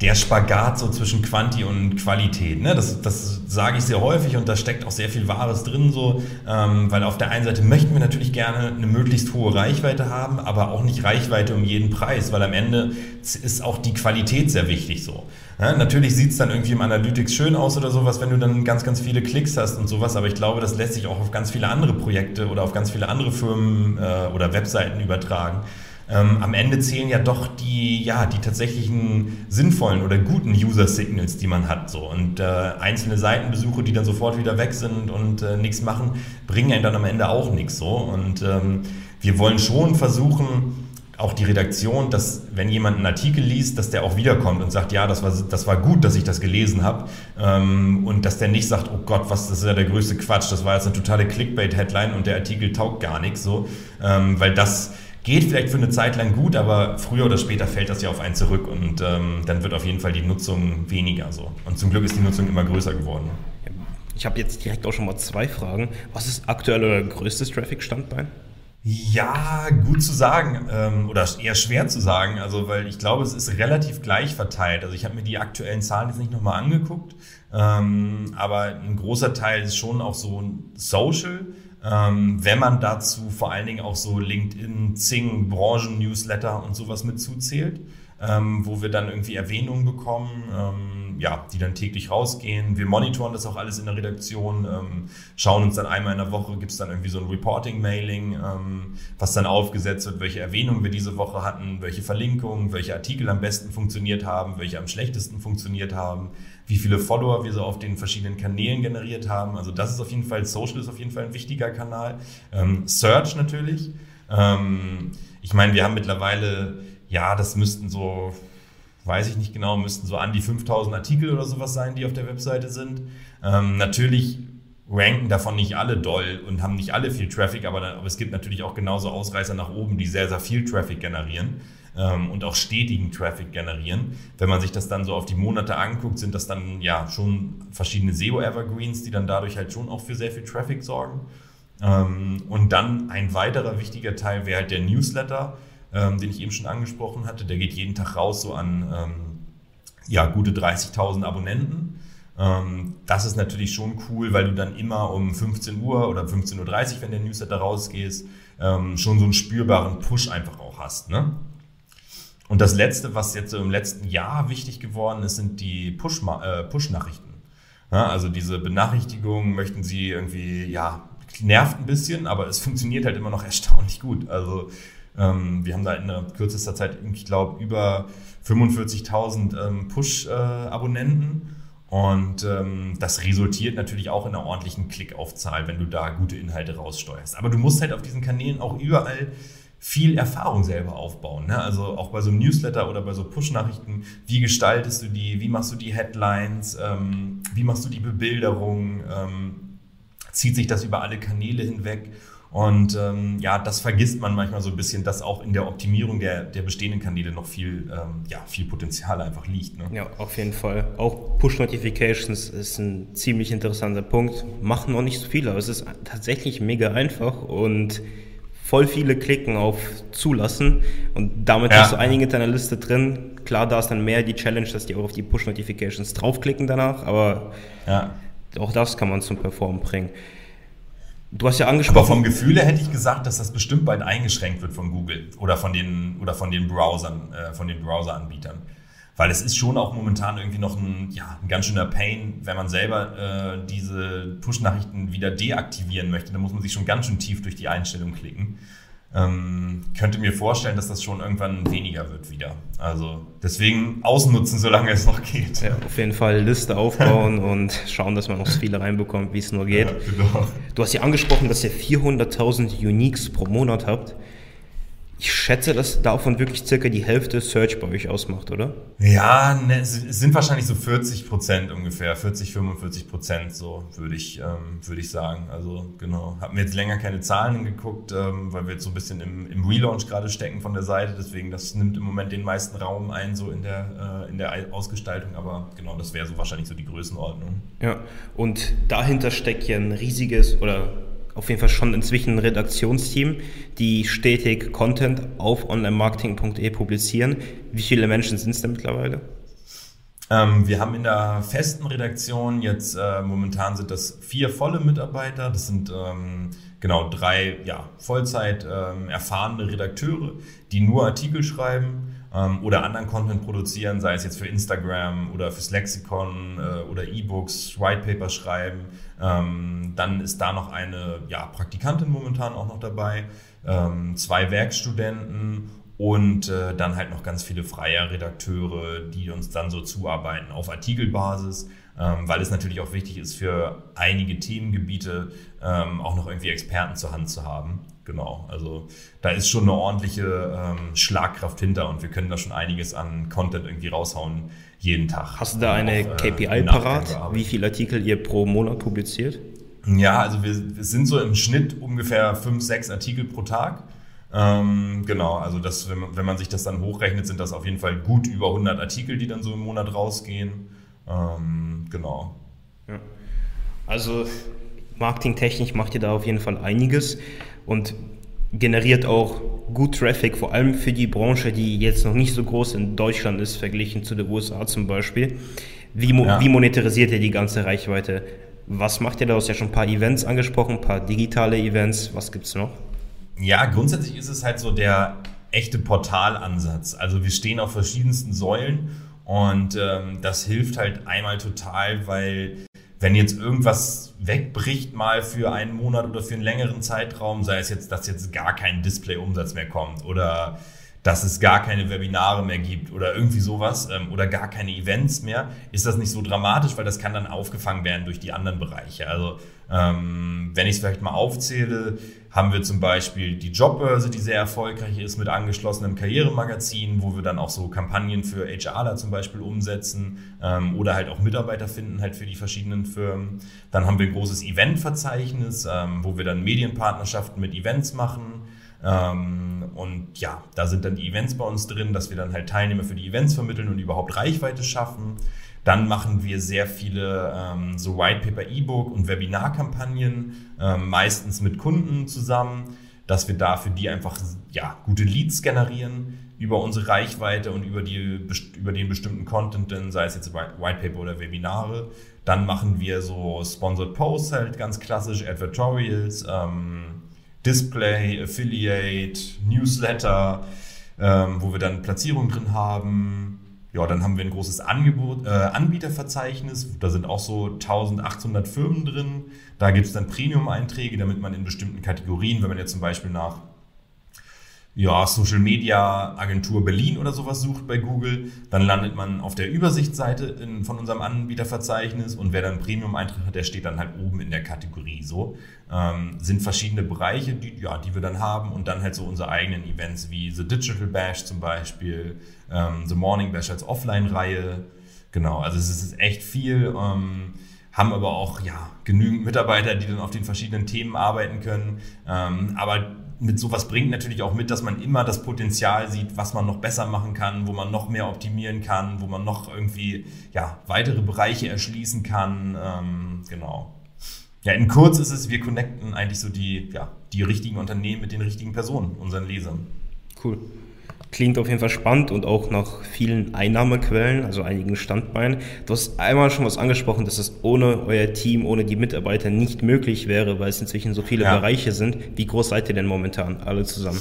der Spagat so zwischen Quanti und Qualität. Ne? Das, das sage ich sehr häufig und da steckt auch sehr viel Wahres drin, so, ähm, weil auf der einen Seite möchten wir natürlich gerne eine möglichst hohe Reichweite haben, aber auch nicht Reichweite um jeden Preis, weil am Ende ist auch die Qualität sehr wichtig so. Ja, natürlich sieht es dann irgendwie im Analytics schön aus oder sowas, wenn du dann ganz, ganz viele Klicks hast und sowas, aber ich glaube, das lässt sich auch auf ganz viele andere Projekte oder auf ganz viele andere Firmen äh, oder Webseiten übertragen. Ähm, am Ende zählen ja doch die, ja, die tatsächlichen sinnvollen oder guten User-Signals, die man hat. So. Und äh, einzelne Seitenbesuche, die dann sofort wieder weg sind und äh, nichts machen, bringen einen dann am Ende auch nichts. So. Und ähm, wir wollen schon versuchen, auch die Redaktion, dass wenn jemand einen Artikel liest, dass der auch wiederkommt und sagt, ja, das war, das war gut, dass ich das gelesen habe. Ähm, und dass der nicht sagt, oh Gott, was, das ist ja der größte Quatsch, das war jetzt eine totale Clickbait-Headline und der Artikel taugt gar nichts so. Ähm, weil das geht vielleicht für eine Zeit lang gut, aber früher oder später fällt das ja auf einen zurück und ähm, dann wird auf jeden Fall die Nutzung weniger so. Und zum Glück ist die Nutzung immer größer geworden. Ich habe jetzt direkt auch schon mal zwei Fragen. Was ist aktuell euer größtes Traffic-Standbein? Ja, gut zu sagen ähm, oder eher schwer zu sagen, also weil ich glaube, es ist relativ gleich verteilt. Also ich habe mir die aktuellen Zahlen jetzt nicht nochmal angeguckt, ähm, aber ein großer Teil ist schon auch so Social. Ähm, wenn man dazu vor allen Dingen auch so LinkedIn, Zing, Branchen-Newsletter und sowas mit zuzählt, ähm, wo wir dann irgendwie Erwähnungen bekommen, ähm, ja, die dann täglich rausgehen. Wir monitoren das auch alles in der Redaktion, ähm, schauen uns dann einmal in der Woche, gibt es dann irgendwie so ein Reporting-Mailing, ähm, was dann aufgesetzt wird, welche Erwähnungen wir diese Woche hatten, welche Verlinkungen, welche Artikel am besten funktioniert haben, welche am schlechtesten funktioniert haben wie viele Follower wir so auf den verschiedenen Kanälen generiert haben. Also das ist auf jeden Fall, Social ist auf jeden Fall ein wichtiger Kanal. Ähm, Search natürlich. Ähm, ich meine, wir haben mittlerweile, ja, das müssten so, weiß ich nicht genau, müssten so an die 5000 Artikel oder sowas sein, die auf der Webseite sind. Ähm, natürlich ranken davon nicht alle doll und haben nicht alle viel Traffic, aber, aber es gibt natürlich auch genauso Ausreißer nach oben, die sehr, sehr viel Traffic generieren ähm, und auch stetigen Traffic generieren. Wenn man sich das dann so auf die Monate anguckt, sind das dann ja schon verschiedene SEO-Evergreens, die dann dadurch halt schon auch für sehr viel Traffic sorgen. Ähm, und dann ein weiterer wichtiger Teil wäre halt der Newsletter, ähm, den ich eben schon angesprochen hatte. Der geht jeden Tag raus so an ähm, ja, gute 30.000 Abonnenten. Ähm, das ist natürlich schon cool, weil du dann immer um 15 Uhr oder 15.30 Uhr, wenn der Newsletter rausgeht, ähm, schon so einen spürbaren Push einfach auch hast. Ne? Und das Letzte, was jetzt so im letzten Jahr wichtig geworden ist, sind die äh, Push-Nachrichten. Push ja, also diese Benachrichtigungen möchten Sie irgendwie, ja, nervt ein bisschen, aber es funktioniert halt immer noch *laughs* erstaunlich gut. Also ähm, wir haben da in kürzester Zeit, ich glaube, über 45.000 ähm, Push-Abonnenten. Und ähm, das resultiert natürlich auch in einer ordentlichen Klickaufzahl, wenn du da gute Inhalte raussteuerst. Aber du musst halt auf diesen Kanälen auch überall viel Erfahrung selber aufbauen. Ne? Also auch bei so einem Newsletter oder bei so Push-Nachrichten, wie gestaltest du die, wie machst du die Headlines, ähm, wie machst du die Bebilderung, ähm, zieht sich das über alle Kanäle hinweg. Und ähm, ja, das vergisst man manchmal so ein bisschen, dass auch in der Optimierung der, der bestehenden Kanäle noch viel, ähm, ja, viel Potenzial einfach liegt. Ne? Ja, auf jeden Fall. Auch Push-Notifications ist ein ziemlich interessanter Punkt. Machen noch nicht so viele, aber es ist tatsächlich mega einfach und voll viele klicken auf Zulassen und damit ja. hast du einige in deiner Liste drin. Klar, da ist dann mehr die Challenge, dass die auch auf die Push-Notifications draufklicken danach, aber ja. auch das kann man zum Performen bringen. Du hast ja angesprochen. Aber vom Gefühl her hätte ich gesagt, dass das bestimmt bald eingeschränkt wird von Google oder von den, oder von den Browsern, äh, von den Browser-Anbietern. Weil es ist schon auch momentan irgendwie noch ein, ja, ein ganz schöner Pain, wenn man selber äh, diese Push-Nachrichten wieder deaktivieren möchte. Dann muss man sich schon ganz schön tief durch die Einstellung klicken. Ähm, könnte mir vorstellen, dass das schon irgendwann weniger wird wieder. Also deswegen ausnutzen, solange es noch geht. Ja, auf jeden Fall Liste aufbauen *laughs* und schauen, dass man noch so viele reinbekommt, wie es nur geht. Ja, genau. Du hast ja angesprochen, dass ihr 400.000 Uniques pro Monat habt. Ich schätze, dass davon wirklich circa die Hälfte Search bei euch ausmacht, oder? Ja, ne, es sind wahrscheinlich so 40 Prozent ungefähr, 40, 45 Prozent, so würde ich, ähm, würde ich sagen. Also genau, haben wir jetzt länger keine Zahlen geguckt, ähm, weil wir jetzt so ein bisschen im, im Relaunch gerade stecken von der Seite. Deswegen, das nimmt im Moment den meisten Raum ein, so in der, äh, in der Ausgestaltung. Aber genau, das wäre so wahrscheinlich so die Größenordnung. Ja, und dahinter steckt ja ein riesiges oder auf jeden Fall schon inzwischen ein Redaktionsteam, die stetig Content auf onlinemarketing.de publizieren. Wie viele Menschen sind es denn mittlerweile? Ähm, wir haben in der festen Redaktion jetzt äh, momentan sind das vier volle Mitarbeiter. Das sind ähm, genau drei ja, Vollzeit ähm, erfahrene Redakteure, die nur Artikel schreiben ähm, oder anderen Content produzieren, sei es jetzt für Instagram oder fürs Lexikon äh, oder E-Books, Whitepaper schreiben. Ähm, dann ist da noch eine ja, Praktikantin momentan auch noch dabei, ähm, zwei Werkstudenten und äh, dann halt noch ganz viele freie Redakteure, die uns dann so zuarbeiten auf Artikelbasis, weil es natürlich auch wichtig ist für einige Themengebiete ähm, auch noch irgendwie Experten zur Hand zu haben. Genau, also da ist schon eine ordentliche ähm, Schlagkraft hinter und wir können da schon einiges an Content irgendwie raushauen jeden Tag. Hast du da eine auch, äh, KPI parat, wie viele Artikel ihr pro Monat publiziert? Ja, also wir, wir sind so im Schnitt ungefähr fünf, sechs Artikel pro Tag. Ähm, genau, also das, wenn, man, wenn man sich das dann hochrechnet, sind das auf jeden Fall gut über 100 Artikel, die dann so im Monat rausgehen. Ähm, genau. Ja. Also marketingtechnisch macht ihr da auf jeden Fall einiges und generiert auch gut Traffic, vor allem für die Branche, die jetzt noch nicht so groß in Deutschland ist, verglichen zu den USA zum Beispiel. Wie, ja. wie monetarisiert ihr die ganze Reichweite? Was macht ihr da? Du hast ja schon ein paar Events angesprochen, ein paar digitale Events. Was gibt es noch? Ja, grundsätzlich ist es halt so der echte Portalansatz. Also wir stehen auf verschiedensten Säulen und ähm, das hilft halt einmal total, weil wenn jetzt irgendwas wegbricht mal für einen Monat oder für einen längeren Zeitraum, sei es jetzt, dass jetzt gar kein Display-Umsatz mehr kommt oder dass es gar keine Webinare mehr gibt oder irgendwie sowas ähm, oder gar keine Events mehr, ist das nicht so dramatisch, weil das kann dann aufgefangen werden durch die anderen Bereiche. Also ähm, wenn ich es vielleicht mal aufzähle, haben wir zum Beispiel die Jobbörse, die sehr erfolgreich ist mit angeschlossenem Karrieremagazin, wo wir dann auch so Kampagnen für HRler zum Beispiel umsetzen ähm, oder halt auch Mitarbeiter finden halt für die verschiedenen Firmen. Dann haben wir ein großes Eventverzeichnis, ähm, wo wir dann Medienpartnerschaften mit Events machen. Ähm, und ja, da sind dann die Events bei uns drin, dass wir dann halt Teilnehmer für die Events vermitteln und überhaupt Reichweite schaffen. Dann machen wir sehr viele ähm, so White Paper E-Book und Webinarkampagnen, ähm, meistens mit Kunden zusammen, dass wir da für die einfach ja, gute Leads generieren über unsere Reichweite und über, die, über den bestimmten Content, sei es jetzt White Paper oder Webinare. Dann machen wir so Sponsored Posts halt ganz klassisch, Advertorials, ähm, Display, Affiliate, Newsletter, ähm, wo wir dann Platzierungen drin haben. Ja, dann haben wir ein großes Angebot, äh, Anbieterverzeichnis. Da sind auch so 1800 Firmen drin. Da gibt es dann Premium-Einträge, damit man in bestimmten Kategorien, wenn man jetzt zum Beispiel nach ja, Social Media Agentur Berlin oder sowas sucht bei Google, dann landet man auf der Übersichtsseite in, von unserem Anbieterverzeichnis und wer dann Premium-Eintritt hat, der steht dann halt oben in der Kategorie. So ähm, sind verschiedene Bereiche, die, ja, die wir dann haben und dann halt so unsere eigenen Events wie The Digital Bash zum Beispiel, ähm, The Morning Bash als Offline-Reihe. Genau, also es ist echt viel. Ähm, haben aber auch ja, genügend Mitarbeiter, die dann auf den verschiedenen Themen arbeiten können. Ähm, aber mit sowas bringt natürlich auch mit, dass man immer das Potenzial sieht, was man noch besser machen kann, wo man noch mehr optimieren kann, wo man noch irgendwie ja, weitere Bereiche erschließen kann. Ähm, genau. Ja, in kurz ist es, wir connecten eigentlich so die, ja, die richtigen Unternehmen mit den richtigen Personen, unseren Lesern. Cool. Klingt auf jeden Fall spannend und auch nach vielen Einnahmequellen, also einigen Standbeinen. Du hast einmal schon was angesprochen, dass es ohne euer Team, ohne die Mitarbeiter nicht möglich wäre, weil es inzwischen so viele ja. Bereiche sind. Wie groß seid ihr denn momentan alle zusammen?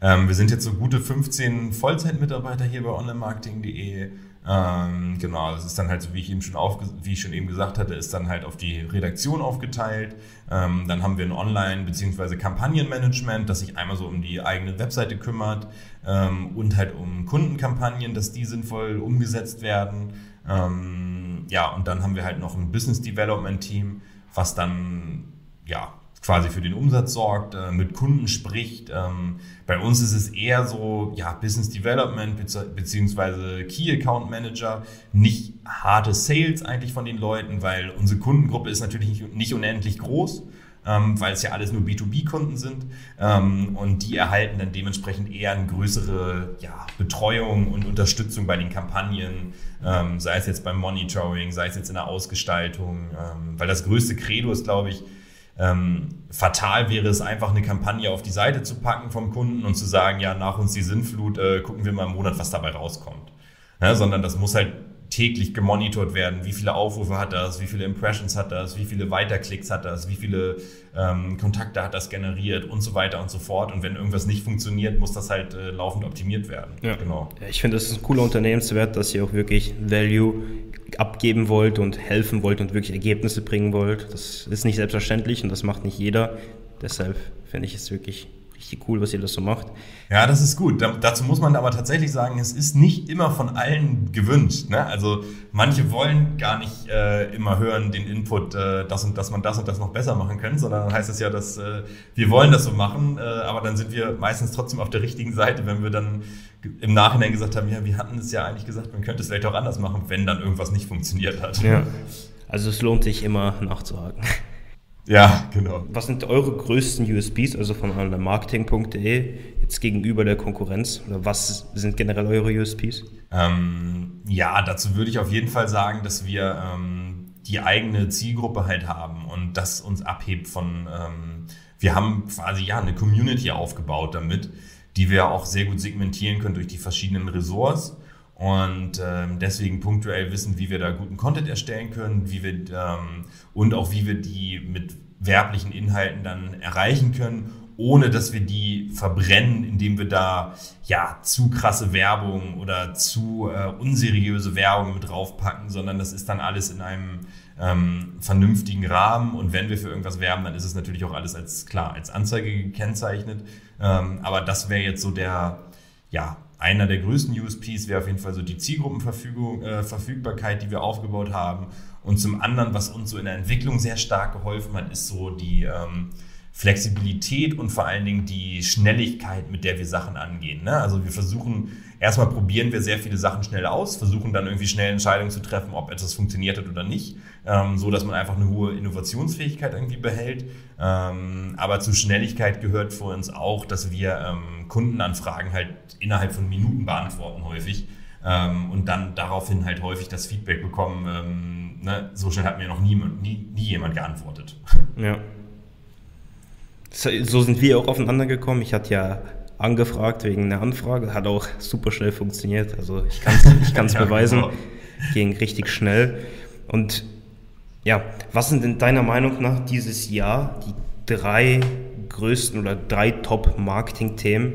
Ähm, wir sind jetzt so gute 15 Vollzeitmitarbeiter hier bei onlinemarketing.de. Ähm, genau, das ist dann halt so, wie ich eben schon auf, wie ich schon eben gesagt hatte, ist dann halt auf die Redaktion aufgeteilt. Ähm, dann haben wir ein Online- bzw. Kampagnenmanagement, das sich einmal so um die eigene Webseite kümmert ähm, und halt um Kundenkampagnen, dass die sinnvoll umgesetzt werden. Ähm, ja, und dann haben wir halt noch ein Business Development Team, was dann ja quasi für den Umsatz sorgt, äh, mit Kunden spricht. Ähm, bei uns ist es eher so, ja, Business Development beziehungsweise Key Account Manager, nicht harte Sales eigentlich von den Leuten, weil unsere Kundengruppe ist natürlich nicht unendlich groß. Ähm, weil es ja alles nur B2B-Kunden sind ähm, und die erhalten dann dementsprechend eher eine größere ja, Betreuung und Unterstützung bei den Kampagnen, ähm, sei es jetzt beim Monitoring, sei es jetzt in der Ausgestaltung, ähm, weil das größte Credo ist, glaube ich, ähm, fatal wäre es einfach, eine Kampagne auf die Seite zu packen vom Kunden und zu sagen, ja, nach uns die Sinnflut, äh, gucken wir mal im Monat, was dabei rauskommt. Ja, sondern das muss halt täglich gemonitort werden. Wie viele Aufrufe hat das? Wie viele Impressions hat das? Wie viele Weiterklicks hat das? Wie viele ähm, Kontakte hat das generiert? Und so weiter und so fort. Und wenn irgendwas nicht funktioniert, muss das halt äh, laufend optimiert werden. Ja. Genau. Ich finde, das ist ein cooler Unternehmenswert, dass ihr auch wirklich Value abgeben wollt und helfen wollt und wirklich Ergebnisse bringen wollt. Das ist nicht selbstverständlich und das macht nicht jeder. Deshalb finde ich es wirklich richtig cool, was ihr das so macht. Ja, das ist gut. Da, dazu muss man aber tatsächlich sagen, es ist nicht immer von allen gewünscht. Ne? Also manche wollen gar nicht äh, immer hören den Input, äh, das und, dass man das und das noch besser machen kann, sondern dann heißt es ja, dass äh, wir wollen das so machen, äh, aber dann sind wir meistens trotzdem auf der richtigen Seite, wenn wir dann im Nachhinein gesagt haben, ja, wir hatten es ja eigentlich gesagt, man könnte es vielleicht auch anders machen, wenn dann irgendwas nicht funktioniert hat. Ja. Also es lohnt sich immer nachzuhaken. Ja, genau. Was sind eure größten USPs, also von marketing.de, jetzt gegenüber der Konkurrenz? Oder was sind generell eure USPs? Ähm, ja, dazu würde ich auf jeden Fall sagen, dass wir ähm, die eigene Zielgruppe halt haben und das uns abhebt von, ähm, wir haben quasi ja eine Community aufgebaut damit, die wir auch sehr gut segmentieren können durch die verschiedenen Ressorts und ähm, deswegen punktuell wissen, wie wir da guten Content erstellen können, wie wir ähm, und auch wie wir die mit werblichen Inhalten dann erreichen können, ohne dass wir die verbrennen, indem wir da ja zu krasse Werbung oder zu äh, unseriöse Werbung mit draufpacken, sondern das ist dann alles in einem ähm, vernünftigen Rahmen und wenn wir für irgendwas werben, dann ist es natürlich auch alles als klar als Anzeige gekennzeichnet. Ähm, aber das wäre jetzt so der ja einer der größten USPs wäre auf jeden Fall so die Zielgruppenverfügbarkeit, äh, die wir aufgebaut haben. Und zum anderen, was uns so in der Entwicklung sehr stark geholfen hat, ist so die ähm, Flexibilität und vor allen Dingen die Schnelligkeit, mit der wir Sachen angehen. Ne? Also wir versuchen, erstmal probieren wir sehr viele Sachen schnell aus, versuchen dann irgendwie schnell Entscheidungen zu treffen, ob etwas funktioniert hat oder nicht, ähm, so dass man einfach eine hohe Innovationsfähigkeit irgendwie behält. Ähm, aber zu Schnelligkeit gehört für uns auch, dass wir ähm, Kundenanfragen halt innerhalb von Minuten beantworten häufig ähm, und dann daraufhin halt häufig das Feedback bekommen, ähm, ne? so schnell hat mir noch nie, nie, nie jemand geantwortet. Ja. So sind wir auch aufeinander gekommen. Ich hatte ja angefragt wegen einer Anfrage, hat auch super schnell funktioniert. Also ich kann es ich kann's *laughs* ja, beweisen, genau. ging richtig schnell. Und ja, was sind denn deiner Meinung nach dieses Jahr die drei größten oder drei Top-Marketing-Themen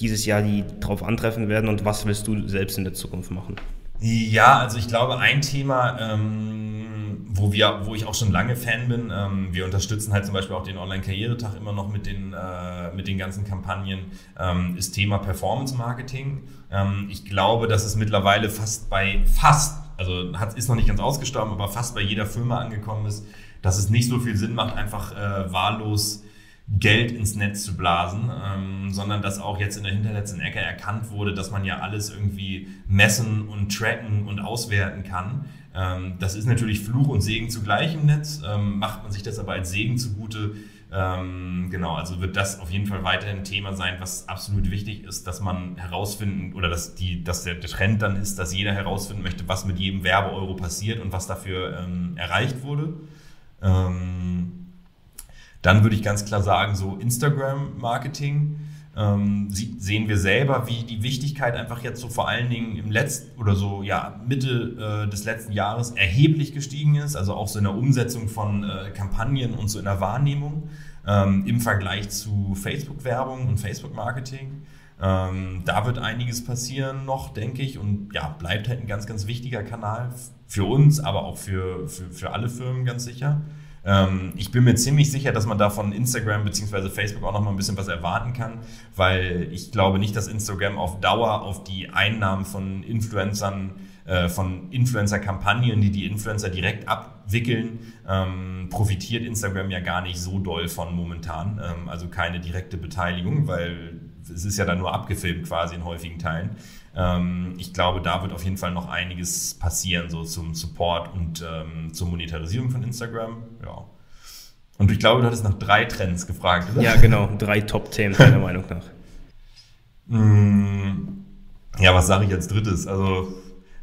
dieses Jahr, die darauf antreffen werden und was willst du selbst in der Zukunft machen? Ja, also ich glaube, ein Thema, ähm, wo, wir, wo ich auch schon lange Fan bin, ähm, wir unterstützen halt zum Beispiel auch den Online-Karrieretag immer noch mit den, äh, mit den ganzen Kampagnen, ähm, ist Thema Performance-Marketing. Ähm, ich glaube, dass es mittlerweile fast bei, fast, also hat, ist noch nicht ganz ausgestorben, aber fast bei jeder Firma angekommen ist, dass es nicht so viel Sinn macht, einfach äh, wahllos Geld ins Netz zu blasen, ähm, sondern dass auch jetzt in der hinterletzten Ecke erkannt wurde, dass man ja alles irgendwie messen und tracken und auswerten kann. Ähm, das ist natürlich Fluch und Segen zugleich im Netz. Ähm, macht man sich das aber als Segen zugute, ähm, genau, also wird das auf jeden Fall weiterhin Thema sein, was absolut wichtig ist, dass man herausfinden oder dass, die, dass der, der Trend dann ist, dass jeder herausfinden möchte, was mit jedem Werbeeuro passiert und was dafür ähm, erreicht wurde. Ähm, dann würde ich ganz klar sagen, so Instagram-Marketing ähm, sehen wir selber, wie die Wichtigkeit einfach jetzt so vor allen Dingen im letzten oder so ja Mitte äh, des letzten Jahres erheblich gestiegen ist, also auch so in der Umsetzung von äh, Kampagnen und so in der Wahrnehmung ähm, im Vergleich zu Facebook-Werbung und Facebook-Marketing. Ähm, da wird einiges passieren noch, denke ich, und ja, bleibt halt ein ganz, ganz wichtiger Kanal für uns, aber auch für, für, für alle Firmen ganz sicher. Ähm, ich bin mir ziemlich sicher, dass man da von Instagram bzw. Facebook auch noch mal ein bisschen was erwarten kann, weil ich glaube nicht, dass Instagram auf Dauer auf die Einnahmen von Influencern äh, von Influencer-Kampagnen, die die Influencer direkt abwickeln, ähm, profitiert Instagram ja gar nicht so doll von momentan. Ähm, also keine direkte Beteiligung, weil es ist ja dann nur abgefilmt quasi in häufigen Teilen. Ähm, ich glaube, da wird auf jeden Fall noch einiges passieren, so zum Support und ähm, zur Monetarisierung von Instagram. Ja. Und ich glaube, du hattest nach drei Trends gefragt, oder? Ja, genau. Drei Top-Themen deiner *laughs* Meinung nach. Mm, ja, was sage ich als drittes? Also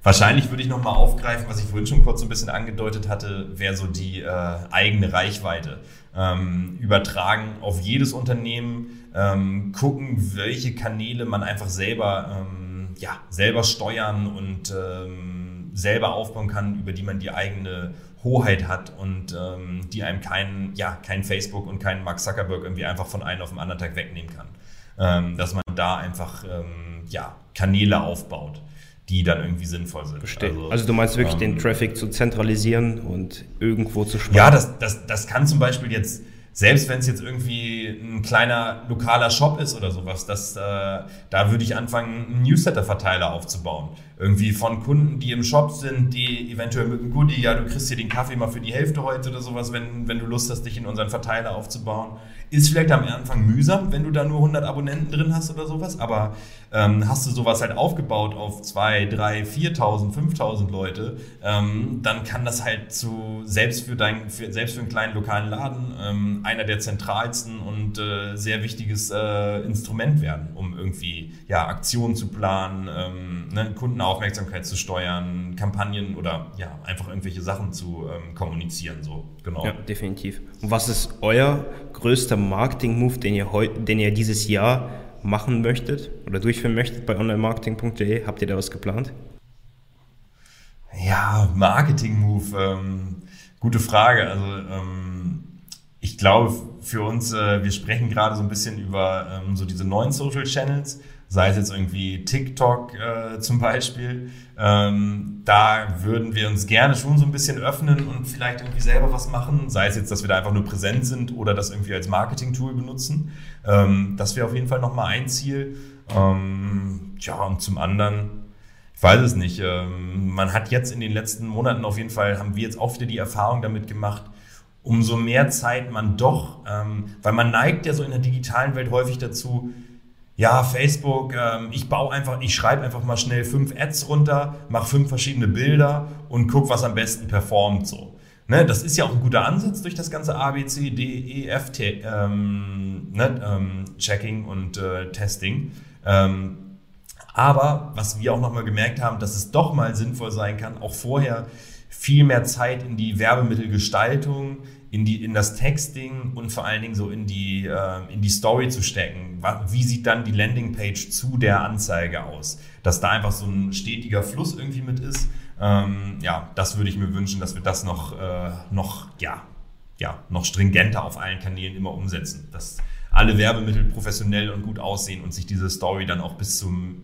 wahrscheinlich würde ich nochmal aufgreifen, was ich vorhin schon kurz so ein bisschen angedeutet hatte, wäre so die äh, eigene Reichweite. Ähm, übertragen auf jedes Unternehmen, ähm, gucken, welche Kanäle man einfach selber ähm, ja, selber steuern und ähm, selber aufbauen kann, über die man die eigene Hoheit hat und ähm, die einem kein, ja, kein Facebook und kein Mark Zuckerberg irgendwie einfach von einem auf den anderen Tag wegnehmen kann. Ähm, dass man da einfach ähm, ja, Kanäle aufbaut, die dann irgendwie sinnvoll sind. Verstehe. Also, also, du meinst wirklich den ähm, Traffic zu zentralisieren und irgendwo zu sparen? Ja, das, das, das kann zum Beispiel jetzt selbst wenn es jetzt irgendwie ein kleiner lokaler Shop ist oder sowas, das, äh, da würde ich anfangen, einen Newsletter-Verteiler aufzubauen. Irgendwie von Kunden, die im Shop sind, die eventuell mit einem Goodie, ja, du kriegst hier den Kaffee mal für die Hälfte heute oder sowas, wenn, wenn du Lust hast, dich in unseren Verteiler aufzubauen. Ist vielleicht am Anfang mühsam, wenn du da nur 100 Abonnenten drin hast oder sowas, aber ähm, hast du sowas halt aufgebaut auf 2, 3, 4.000, 5.000 Leute, ähm, dann kann das halt zu, selbst für, dein, für, selbst für einen kleinen lokalen Laden, ähm, einer der zentralsten und äh, sehr wichtiges äh, Instrument werden, um irgendwie ja, Aktionen zu planen, ähm, ne, Kundenaufmerksamkeit zu steuern, Kampagnen oder ja, einfach irgendwelche Sachen zu ähm, kommunizieren. So. Genau. Ja, definitiv. Und was ist euer größter Marketing-Move, den ihr, den ihr dieses Jahr machen möchtet oder durchführen möchtet bei onlinemarketing.de? Habt ihr da was geplant? Ja, Marketing-Move, ähm, gute Frage. Also ähm, ich glaube für uns, äh, wir sprechen gerade so ein bisschen über ähm, so diese neuen Social Channels, sei es jetzt irgendwie TikTok äh, zum Beispiel. Ähm, da würden wir uns gerne schon so ein bisschen öffnen und vielleicht irgendwie selber was machen, sei es jetzt, dass wir da einfach nur präsent sind oder das irgendwie als Marketing-Tool benutzen. Ähm, das wäre auf jeden Fall nochmal ein Ziel. Ähm, ja, und zum anderen, ich weiß es nicht. Ähm, man hat jetzt in den letzten Monaten auf jeden Fall, haben wir jetzt auch wieder die Erfahrung damit gemacht, umso mehr Zeit man doch, ähm, weil man neigt ja so in der digitalen Welt häufig dazu, ja, Facebook, ähm, ich baue einfach, ich schreibe einfach mal schnell fünf Ads runter, mache fünf verschiedene Bilder und guck, was am besten performt so. Ne, das ist ja auch ein guter Ansatz durch das ganze A, B, C, D, E, F, T, ähm, ne, ähm, Checking und äh, Testing. Ähm, aber was wir auch nochmal gemerkt haben, dass es doch mal sinnvoll sein kann, auch vorher viel mehr Zeit in die Werbemittelgestaltung, in, die, in das Texting und vor allen Dingen so in die, äh, in die Story zu stecken. Wie sieht dann die Landingpage zu der Anzeige aus? Dass da einfach so ein stetiger Fluss irgendwie mit ist. Ähm, ja, das würde ich mir wünschen, dass wir das noch, äh, noch, ja, ja, noch stringenter auf allen Kanälen immer umsetzen. Dass alle Werbemittel professionell und gut aussehen und sich diese Story dann auch bis zum,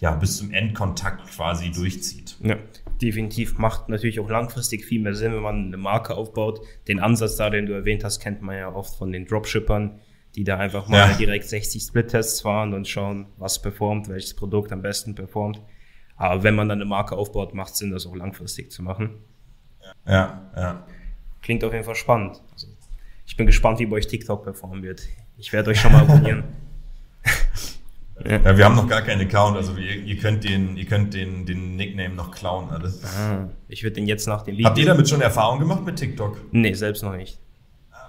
ja, bis zum Endkontakt quasi durchzieht. Ja definitiv macht natürlich auch langfristig viel mehr Sinn, wenn man eine Marke aufbaut. Den Ansatz da, den du erwähnt hast, kennt man ja oft von den Dropshippern, die da einfach mal ja. direkt 60 Split-Tests fahren und schauen, was performt, welches Produkt am besten performt. Aber wenn man dann eine Marke aufbaut, macht es Sinn, das auch langfristig zu machen. Ja, ja. Klingt auf jeden Fall spannend. Also, ich bin gespannt, wie bei euch TikTok performen wird. Ich werde euch schon mal abonnieren. *laughs* Ja, wir haben noch gar keinen Account, also ihr, ihr könnt den, ihr könnt den, den Nickname noch klauen alles. Ah, ich würde den jetzt nach dem Video. Habt ihr damit schon Erfahrung gemacht mit TikTok? Nee, selbst noch nicht.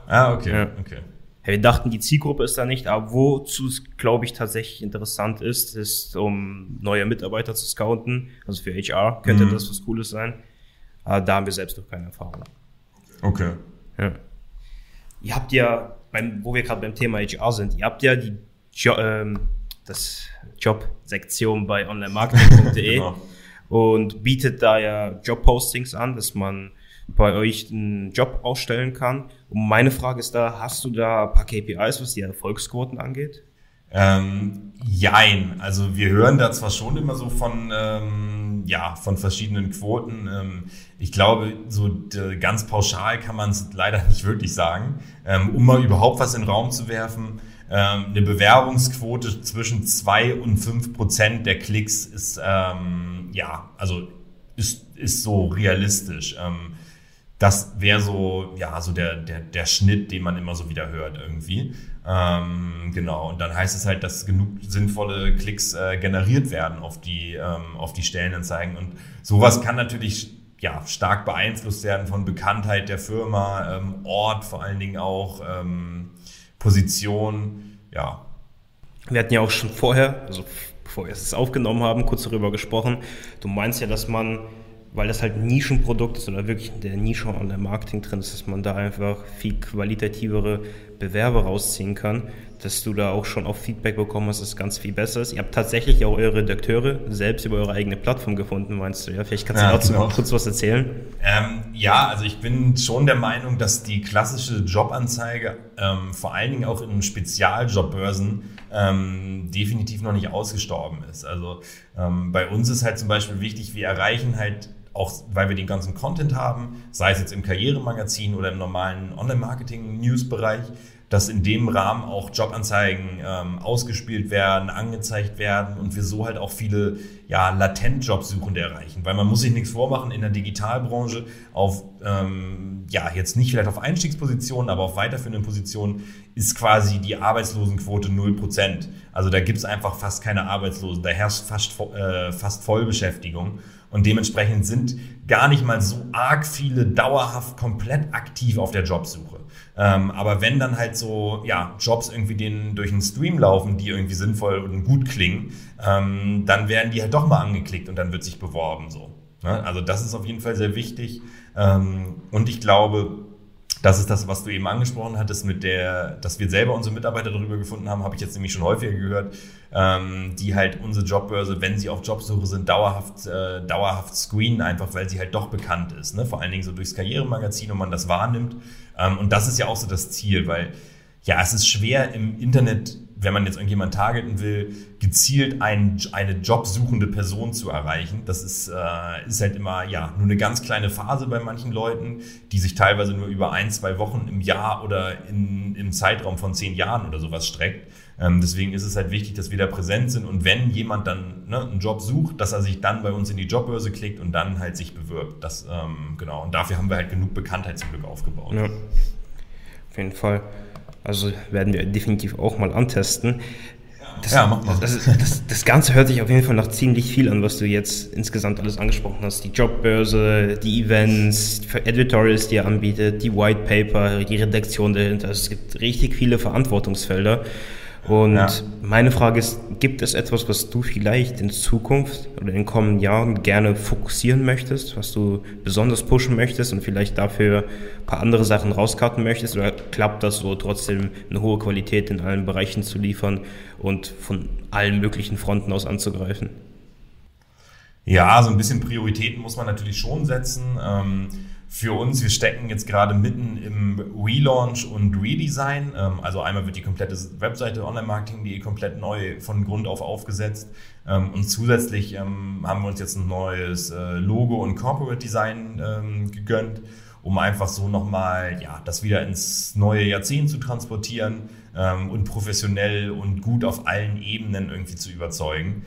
Ah, okay, ja. okay. Ja, wir dachten, die Zielgruppe ist da nicht, aber wozu es, glaube ich, tatsächlich interessant ist, ist, um neue Mitarbeiter zu scouten. Also für HR könnte mhm. das was Cooles sein. Aber da haben wir selbst noch keine Erfahrung. Okay. Ja. Ihr habt ja, beim, wo wir gerade beim Thema HR sind, ihr habt ja die jo ähm, das Jobsektion bei onlinemarketing.de *laughs* genau. und bietet da ja Jobpostings an, dass man bei euch einen Job ausstellen kann. Und meine Frage ist da, hast du da ein paar KPIs, was die Erfolgsquoten angeht? Ähm, jein. Also wir hören da zwar schon immer so von, ähm, ja, von verschiedenen Quoten. Ähm, ich glaube, so ganz pauschal kann man es leider nicht wirklich sagen. Ähm, um mal überhaupt was in den Raum zu werfen, ähm, eine Bewerbungsquote zwischen zwei und fünf Prozent der Klicks ist, ähm, ja, also ist, ist so realistisch. Ähm, das wäre so, ja, so der, der, der Schnitt, den man immer so wieder hört irgendwie. Ähm, genau, und dann heißt es halt, dass genug sinnvolle Klicks äh, generiert werden auf die, ähm, auf die Stellenanzeigen. Und sowas kann natürlich ja, stark beeinflusst werden von Bekanntheit der Firma, ähm, Ort vor allen Dingen auch. Ähm, Position, ja. Wir hatten ja auch schon vorher, also bevor wir es aufgenommen haben, kurz darüber gesprochen. Du meinst ja, dass man, weil das halt ein Nischenprodukt ist oder wirklich in der Nische und der Marketing drin ist, dass man da einfach viel qualitativere Bewerber rausziehen kann dass du da auch schon auf Feedback bekommen hast, dass ganz viel besser ist. Ihr habt tatsächlich auch eure Redakteure selbst über eure eigene Plattform gefunden, meinst du? Ja, vielleicht kannst du ja, dazu genau. kurz was erzählen. Ähm, ja, also ich bin schon der Meinung, dass die klassische Jobanzeige ähm, vor allen Dingen auch in Spezialjobbörsen ähm, definitiv noch nicht ausgestorben ist. Also ähm, bei uns ist halt zum Beispiel wichtig, wir erreichen halt auch weil wir den ganzen Content haben, sei es jetzt im Karrieremagazin oder im normalen Online-Marketing-News-Bereich, dass in dem Rahmen auch Jobanzeigen ähm, ausgespielt werden, angezeigt werden und wir so halt auch viele ja, Latent-Jobsuchende erreichen. Weil man muss sich nichts vormachen, in der Digitalbranche auf, ähm, ja, jetzt nicht vielleicht auf Einstiegspositionen, aber auf weiterführenden Positionen ist quasi die Arbeitslosenquote 0%. Also da gibt es einfach fast keine Arbeitslosen, da herrscht fast, äh, fast Vollbeschäftigung. Und dementsprechend sind gar nicht mal so arg viele dauerhaft komplett aktiv auf der Jobsuche. Ähm, aber wenn dann halt so ja, Jobs irgendwie den, durch einen Stream laufen, die irgendwie sinnvoll und gut klingen, ähm, dann werden die halt doch mal angeklickt und dann wird sich beworben so. Ne? Also das ist auf jeden Fall sehr wichtig. Ähm, und ich glaube, das ist das, was du eben angesprochen hattest, mit der, dass wir selber unsere Mitarbeiter darüber gefunden haben, habe ich jetzt nämlich schon häufiger gehört, ähm, die halt unsere Jobbörse, wenn sie auf Jobsuche sind, dauerhaft, äh, dauerhaft screenen, einfach weil sie halt doch bekannt ist. Ne? Vor allen Dingen so durchs Karrieremagazin und man das wahrnimmt. Ähm, und das ist ja auch so das Ziel, weil ja, es ist schwer im Internet wenn man jetzt irgendjemand targeten will, gezielt ein, eine jobsuchende Person zu erreichen. Das ist, äh, ist halt immer ja nur eine ganz kleine Phase bei manchen Leuten, die sich teilweise nur über ein, zwei Wochen im Jahr oder in, im Zeitraum von zehn Jahren oder sowas streckt. Ähm, deswegen ist es halt wichtig, dass wir da präsent sind und wenn jemand dann ne, einen Job sucht, dass er sich dann bei uns in die Jobbörse klickt und dann halt sich bewirbt. Das, ähm, genau. Und dafür haben wir halt genug Bekanntheit zum Glück aufgebaut. Ja, auf jeden Fall. Also werden wir definitiv auch mal antesten. Das, ja, mach mal. Das, das, das, Ganze hört sich auf jeden Fall nach ziemlich viel an, was du jetzt insgesamt alles angesprochen hast. Die Jobbörse, die Events, die Editorials, die er anbietet, die White Paper, die Redaktion dahinter. Also es gibt richtig viele Verantwortungsfelder. Und ja. meine Frage ist, gibt es etwas, was du vielleicht in Zukunft oder in den kommenden Jahren gerne fokussieren möchtest, was du besonders pushen möchtest und vielleicht dafür ein paar andere Sachen rauskarten möchtest? Oder klappt das so trotzdem eine hohe Qualität in allen Bereichen zu liefern und von allen möglichen Fronten aus anzugreifen? Ja, so ein bisschen Prioritäten muss man natürlich schon setzen. Ähm für uns. Wir stecken jetzt gerade mitten im Relaunch und Redesign. Ähm, also einmal wird die komplette Webseite Online-Marketing.de komplett neu von Grund auf aufgesetzt. Ähm, und zusätzlich ähm, haben wir uns jetzt ein neues äh, Logo und Corporate Design gegönnt, um einfach so nochmal ja, das wieder ins neue Jahrzehnt zu transportieren und professionell und gut auf allen Ebenen irgendwie zu überzeugen.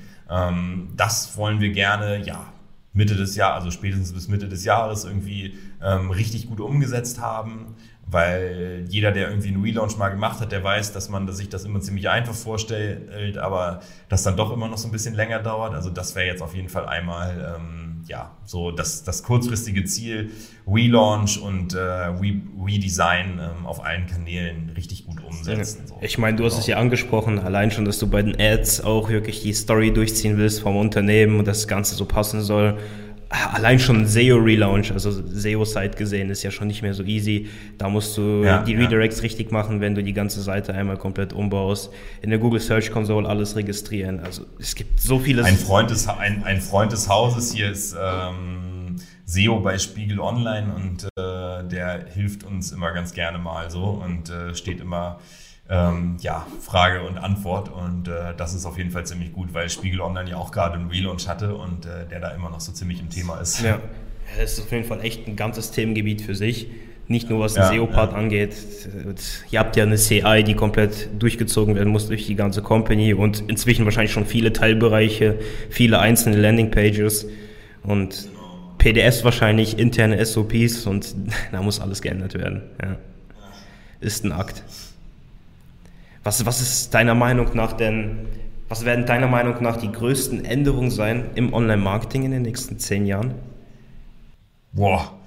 das wollen wir gerne, ja, Mitte des Jahres, also spätestens bis Mitte des Jahres irgendwie ähm, richtig gut umgesetzt haben, weil jeder, der irgendwie einen Relaunch mal gemacht hat, der weiß, dass man sich das immer ziemlich einfach vorstellt, aber das dann doch immer noch so ein bisschen länger dauert. Also das wäre jetzt auf jeden Fall einmal ähm, ja so das, das kurzfristige Ziel, Relaunch und äh, Re Redesign ähm, auf allen Kanälen richtig gut umsetzen. So. Ich meine, du hast genau. es ja angesprochen, allein schon, dass du bei den Ads auch wirklich die Story durchziehen willst vom Unternehmen und das Ganze so passen soll allein schon SEO-Relaunch, also SEO-Site gesehen, ist ja schon nicht mehr so easy. Da musst du ja, die Redirects ja. richtig machen, wenn du die ganze Seite einmal komplett umbaust. In der Google Search Console alles registrieren. Also es gibt so vieles. Ein Freund des, ein, ein Freund des Hauses hier ist ähm, SEO bei Spiegel Online und äh, der hilft uns immer ganz gerne mal so und äh, steht immer ähm, ja, Frage und Antwort. Und äh, das ist auf jeden Fall ziemlich gut, weil Spiegel Online ja auch gerade einen Relaunch hatte und äh, der da immer noch so ziemlich im Thema ist. Ja, es ist auf jeden Fall echt ein ganzes Themengebiet für sich. Nicht nur was den ja, SEO-Part ja. angeht. Ihr habt ja eine CI, die komplett durchgezogen werden muss durch die ganze Company und inzwischen wahrscheinlich schon viele Teilbereiche, viele einzelne Landingpages und PDS wahrscheinlich, interne SOPs und *laughs* da muss alles geändert werden. Ja. Ist ein Akt. Was, was ist deiner Meinung nach denn, was werden deiner Meinung nach die größten Änderungen sein im Online-Marketing in den nächsten zehn Jahren? Boah,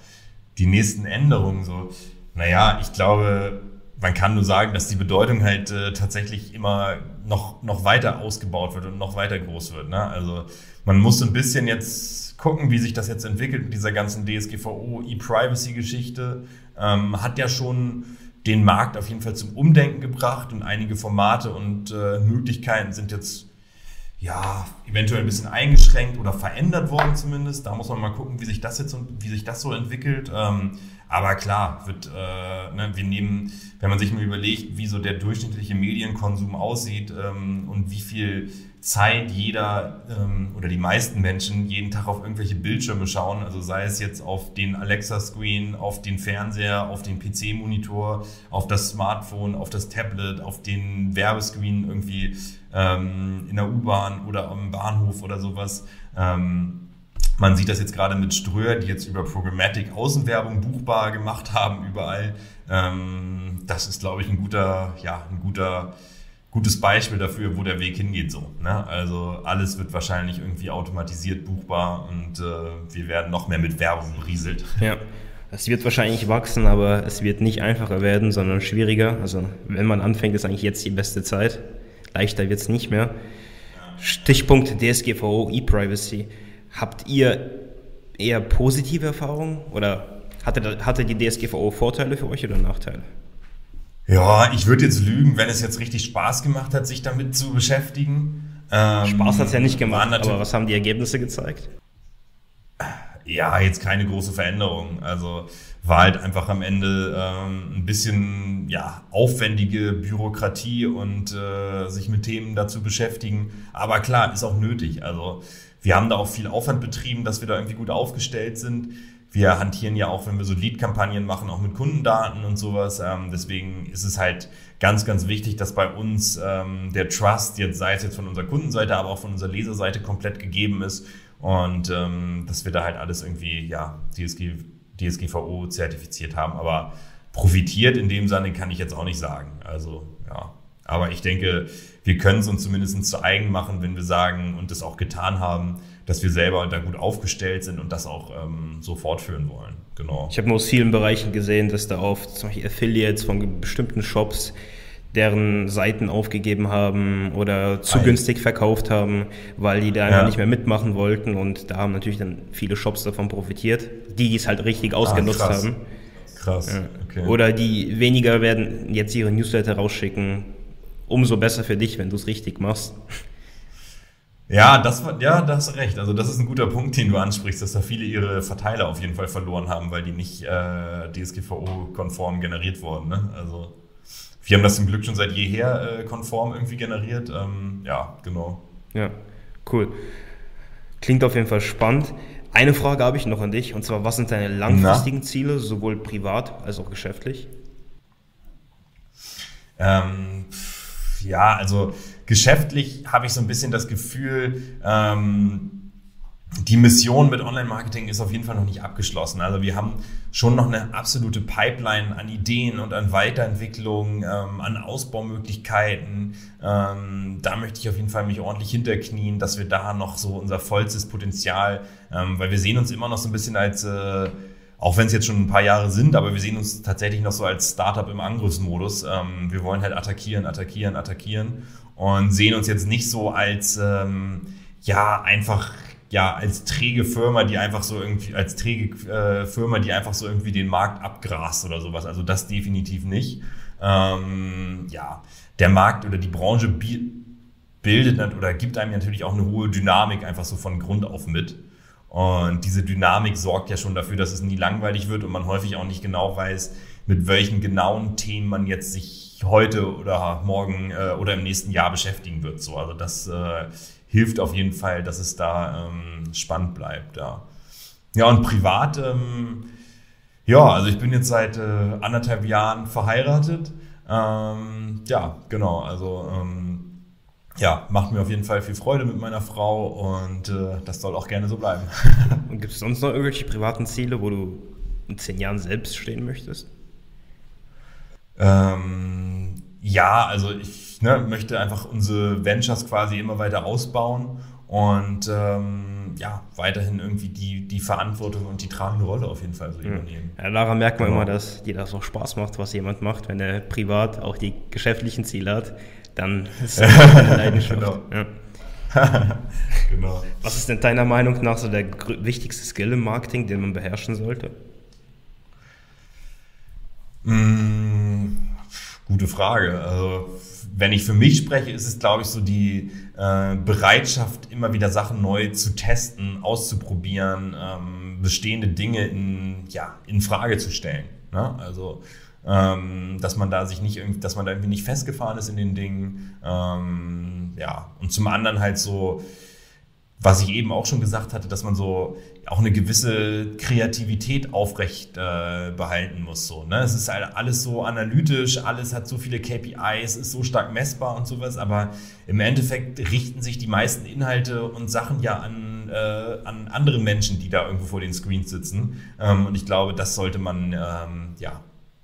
die nächsten Änderungen so. Naja, ich glaube, man kann nur sagen, dass die Bedeutung halt äh, tatsächlich immer noch, noch weiter ausgebaut wird und noch weiter groß wird. Ne? Also man muss ein bisschen jetzt gucken, wie sich das jetzt entwickelt mit dieser ganzen DSGVO, E-Privacy-Geschichte. Ähm, hat ja schon den Markt auf jeden Fall zum Umdenken gebracht und einige Formate und äh, Möglichkeiten sind jetzt ja, eventuell ein bisschen eingeschränkt oder verändert worden zumindest. Da muss man mal gucken, wie sich das jetzt wie sich das so entwickelt. Ähm, aber klar, wird, äh, ne, wir nehmen, wenn man sich mal überlegt, wie so der durchschnittliche Medienkonsum aussieht ähm, und wie viel Zeit jeder ähm, oder die meisten Menschen jeden Tag auf irgendwelche Bildschirme schauen, also sei es jetzt auf den Alexa-Screen, auf den Fernseher, auf den PC-Monitor, auf das Smartphone, auf das Tablet, auf den Werbescreen irgendwie ähm, in der U-Bahn oder am Bahnhof oder sowas. Ähm, man sieht das jetzt gerade mit Ströer, die jetzt über Programmatic Außenwerbung buchbar gemacht haben überall. Ähm, das ist, glaube ich, ein guter, ja, ein guter gutes Beispiel dafür, wo der Weg hingeht so. Ne? Also alles wird wahrscheinlich irgendwie automatisiert buchbar und äh, wir werden noch mehr mit Werbung berieselt. Ja. Es wird wahrscheinlich wachsen, aber es wird nicht einfacher werden, sondern schwieriger. Also wenn man anfängt, ist eigentlich jetzt die beste Zeit. Leichter wird es nicht mehr. Stichpunkt DSGVO, E-Privacy. Habt ihr eher positive Erfahrungen oder hatte, hatte die DSGVO Vorteile für euch oder Nachteile? Ja, ich würde jetzt lügen, wenn es jetzt richtig Spaß gemacht hat, sich damit zu beschäftigen. Ähm, Spaß hat es ja nicht gemacht, aber was haben die Ergebnisse gezeigt? Ja, jetzt keine große Veränderung. Also war halt einfach am Ende ähm, ein bisschen ja, aufwendige Bürokratie und äh, sich mit Themen dazu beschäftigen. Aber klar, ist auch nötig. Also wir haben da auch viel Aufwand betrieben, dass wir da irgendwie gut aufgestellt sind wir hantieren ja auch, wenn wir so Lead-Kampagnen machen, auch mit Kundendaten und sowas. Ähm, deswegen ist es halt ganz, ganz wichtig, dass bei uns ähm, der Trust, jetzt sei es jetzt von unserer Kundenseite, aber auch von unserer Leserseite komplett gegeben ist und ähm, dass wir da halt alles irgendwie, ja, DSG, DSGVO zertifiziert haben. Aber profitiert in dem Sinne kann ich jetzt auch nicht sagen. Also, ja. Aber ich denke, wir können es uns zumindest zu eigen machen, wenn wir sagen und das auch getan haben, dass wir selber da gut aufgestellt sind und das auch ähm, so fortführen wollen. Genau. Ich habe nur aus vielen Bereichen gesehen, dass da oft zum Beispiel Affiliates von bestimmten Shops deren Seiten aufgegeben haben oder zu Nein. günstig verkauft haben, weil die da ja. nicht mehr mitmachen wollten und da haben natürlich dann viele Shops davon profitiert, die es halt richtig ausgenutzt ah, haben. Krass. Ja. Okay. Oder die weniger werden jetzt ihre Newsletter rausschicken. Umso besser für dich, wenn du es richtig machst. Ja, das war, ja, da hast du recht. Also das ist ein guter Punkt, den du ansprichst, dass da viele ihre Verteiler auf jeden Fall verloren haben, weil die nicht äh, DSGVO-konform generiert wurden. Ne? Also wir haben das zum Glück schon seit jeher äh, konform irgendwie generiert. Ähm, ja, genau. Ja, cool. Klingt auf jeden Fall spannend. Eine Frage habe ich noch an dich, und zwar, was sind deine langfristigen Na? Ziele, sowohl privat als auch geschäftlich? Ähm, ja, also geschäftlich habe ich so ein bisschen das Gefühl, ähm, die Mission mit Online-Marketing ist auf jeden Fall noch nicht abgeschlossen. Also wir haben schon noch eine absolute Pipeline an Ideen und an Weiterentwicklung, ähm, an Ausbaumöglichkeiten. Ähm, da möchte ich auf jeden Fall mich ordentlich hinterknien, dass wir da noch so unser vollstes Potenzial, ähm, weil wir sehen uns immer noch so ein bisschen als äh, auch wenn es jetzt schon ein paar Jahre sind, aber wir sehen uns tatsächlich noch so als Startup im Angriffsmodus. Ähm, wir wollen halt attackieren, attackieren, attackieren und sehen uns jetzt nicht so als ähm, ja einfach ja als träge Firma, die einfach so irgendwie als träge äh, Firma, die einfach so irgendwie den Markt abgrast oder sowas. Also das definitiv nicht. Ähm, ja, der Markt oder die Branche bildet oder gibt einem natürlich auch eine hohe Dynamik einfach so von Grund auf mit. Und diese Dynamik sorgt ja schon dafür, dass es nie langweilig wird und man häufig auch nicht genau weiß, mit welchen genauen Themen man jetzt sich heute oder morgen äh, oder im nächsten Jahr beschäftigen wird. So, also das äh, hilft auf jeden Fall, dass es da ähm, spannend bleibt. Ja, ja und privat, ähm, ja, also ich bin jetzt seit äh, anderthalb Jahren verheiratet. Ähm, ja, genau, also ähm, ja, macht mir auf jeden Fall viel Freude mit meiner Frau und äh, das soll auch gerne so bleiben. *laughs* und gibt es sonst noch irgendwelche privaten Ziele, wo du in zehn Jahren selbst stehen möchtest? Ähm, ja, also ich ne, möchte einfach unsere Ventures quasi immer weiter ausbauen und ähm, ja, weiterhin irgendwie die, die Verantwortung und die tragende Rolle auf jeden Fall so übernehmen. Ja, daran merkt man genau. immer, dass dir das auch Spaß macht, was jemand macht, wenn er privat auch die geschäftlichen Ziele hat dann *laughs* ist es eine Leidenschaft. genau. Ja. *laughs* genau. Was ist denn deiner Meinung nach so der wichtigste Skill im Marketing, den man beherrschen sollte? Mm, Gute Frage. Also, wenn ich für mich spreche, ist es, glaube ich, so die äh, Bereitschaft, immer wieder Sachen neu zu testen, auszuprobieren, ähm, bestehende Dinge in, ja, in Frage zu stellen. Ne? Also ähm, dass man da sich nicht irgendwie, dass man da irgendwie nicht festgefahren ist in den Dingen. Ähm, ja, und zum anderen halt so, was ich eben auch schon gesagt hatte, dass man so auch eine gewisse Kreativität aufrecht äh, behalten muss. So, ne? Es ist halt alles so analytisch, alles hat so viele KPIs, ist so stark messbar und sowas, aber im Endeffekt richten sich die meisten Inhalte und Sachen ja an, äh, an andere Menschen, die da irgendwo vor den Screens sitzen. Ähm, und ich glaube, das sollte man ähm, ja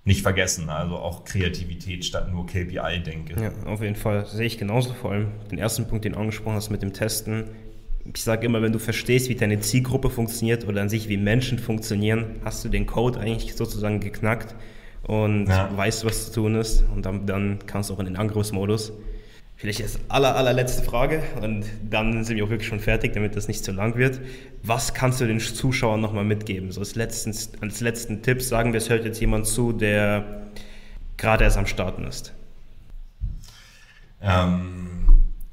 nicht vergessen. Also auch Kreativität statt nur KPI denke. Ja, auf jeden Fall. Sehe ich genauso. Vor allem den ersten Punkt, den du angesprochen hast mit dem Testen. Ich sage immer, wenn du verstehst, wie deine Zielgruppe funktioniert oder an sich wie Menschen funktionieren, hast du den Code eigentlich sozusagen geknackt und ja. weißt, was zu tun ist. Und dann, dann kannst du auch in den Angriffsmodus. Vielleicht als aller, allerletzte Frage und dann sind wir auch wirklich schon fertig, damit das nicht zu lang wird. Was kannst du den Zuschauern nochmal mitgeben? So als letzten, als letzten Tipp sagen wir, es hört jetzt jemand zu, der gerade erst am Starten ist. Ähm,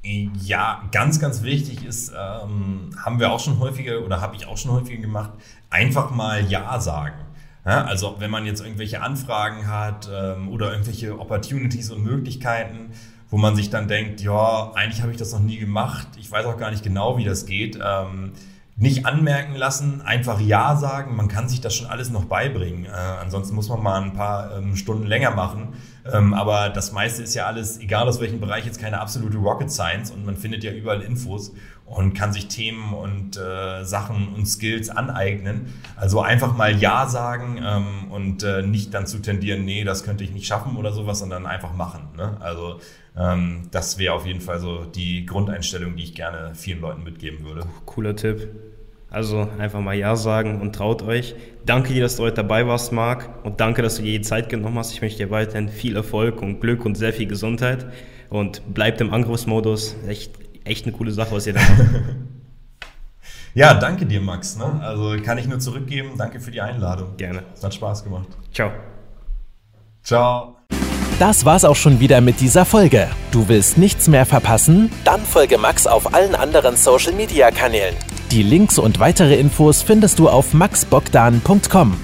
ja, ganz, ganz wichtig ist, ähm, haben wir auch schon häufiger oder habe ich auch schon häufiger gemacht, einfach mal Ja sagen. Ja, also wenn man jetzt irgendwelche Anfragen hat ähm, oder irgendwelche Opportunities und Möglichkeiten, wo man sich dann denkt, ja, eigentlich habe ich das noch nie gemacht, ich weiß auch gar nicht genau, wie das geht. Ähm, nicht anmerken lassen, einfach Ja sagen. Man kann sich das schon alles noch beibringen. Äh, ansonsten muss man mal ein paar ähm, Stunden länger machen. Ähm, aber das meiste ist ja alles, egal aus welchem Bereich, jetzt keine absolute Rocket Science und man findet ja überall Infos und kann sich Themen und äh, Sachen und Skills aneignen. Also einfach mal Ja sagen ähm, und äh, nicht dann zu tendieren, nee, das könnte ich nicht schaffen oder sowas, sondern einfach machen. Ne? Also ähm, das wäre auf jeden Fall so die Grundeinstellung, die ich gerne vielen Leuten mitgeben würde. Cooler Tipp. Also einfach mal Ja sagen und traut euch. Danke dir, dass du heute dabei warst, Marc. Und danke, dass du dir die Zeit genommen hast. Ich wünsche dir weiterhin viel Erfolg und Glück und sehr viel Gesundheit. Und bleibt im Angriffsmodus. Echt, echt eine coole Sache, was ihr da macht. *laughs* ja, danke dir, Max. Ne? Also kann ich nur zurückgeben. Danke für die Einladung. Gerne. Es hat Spaß gemacht. Ciao. Ciao. Das war's auch schon wieder mit dieser Folge. Du willst nichts mehr verpassen? Dann folge Max auf allen anderen Social Media Kanälen. Die Links und weitere Infos findest du auf maxbogdan.com.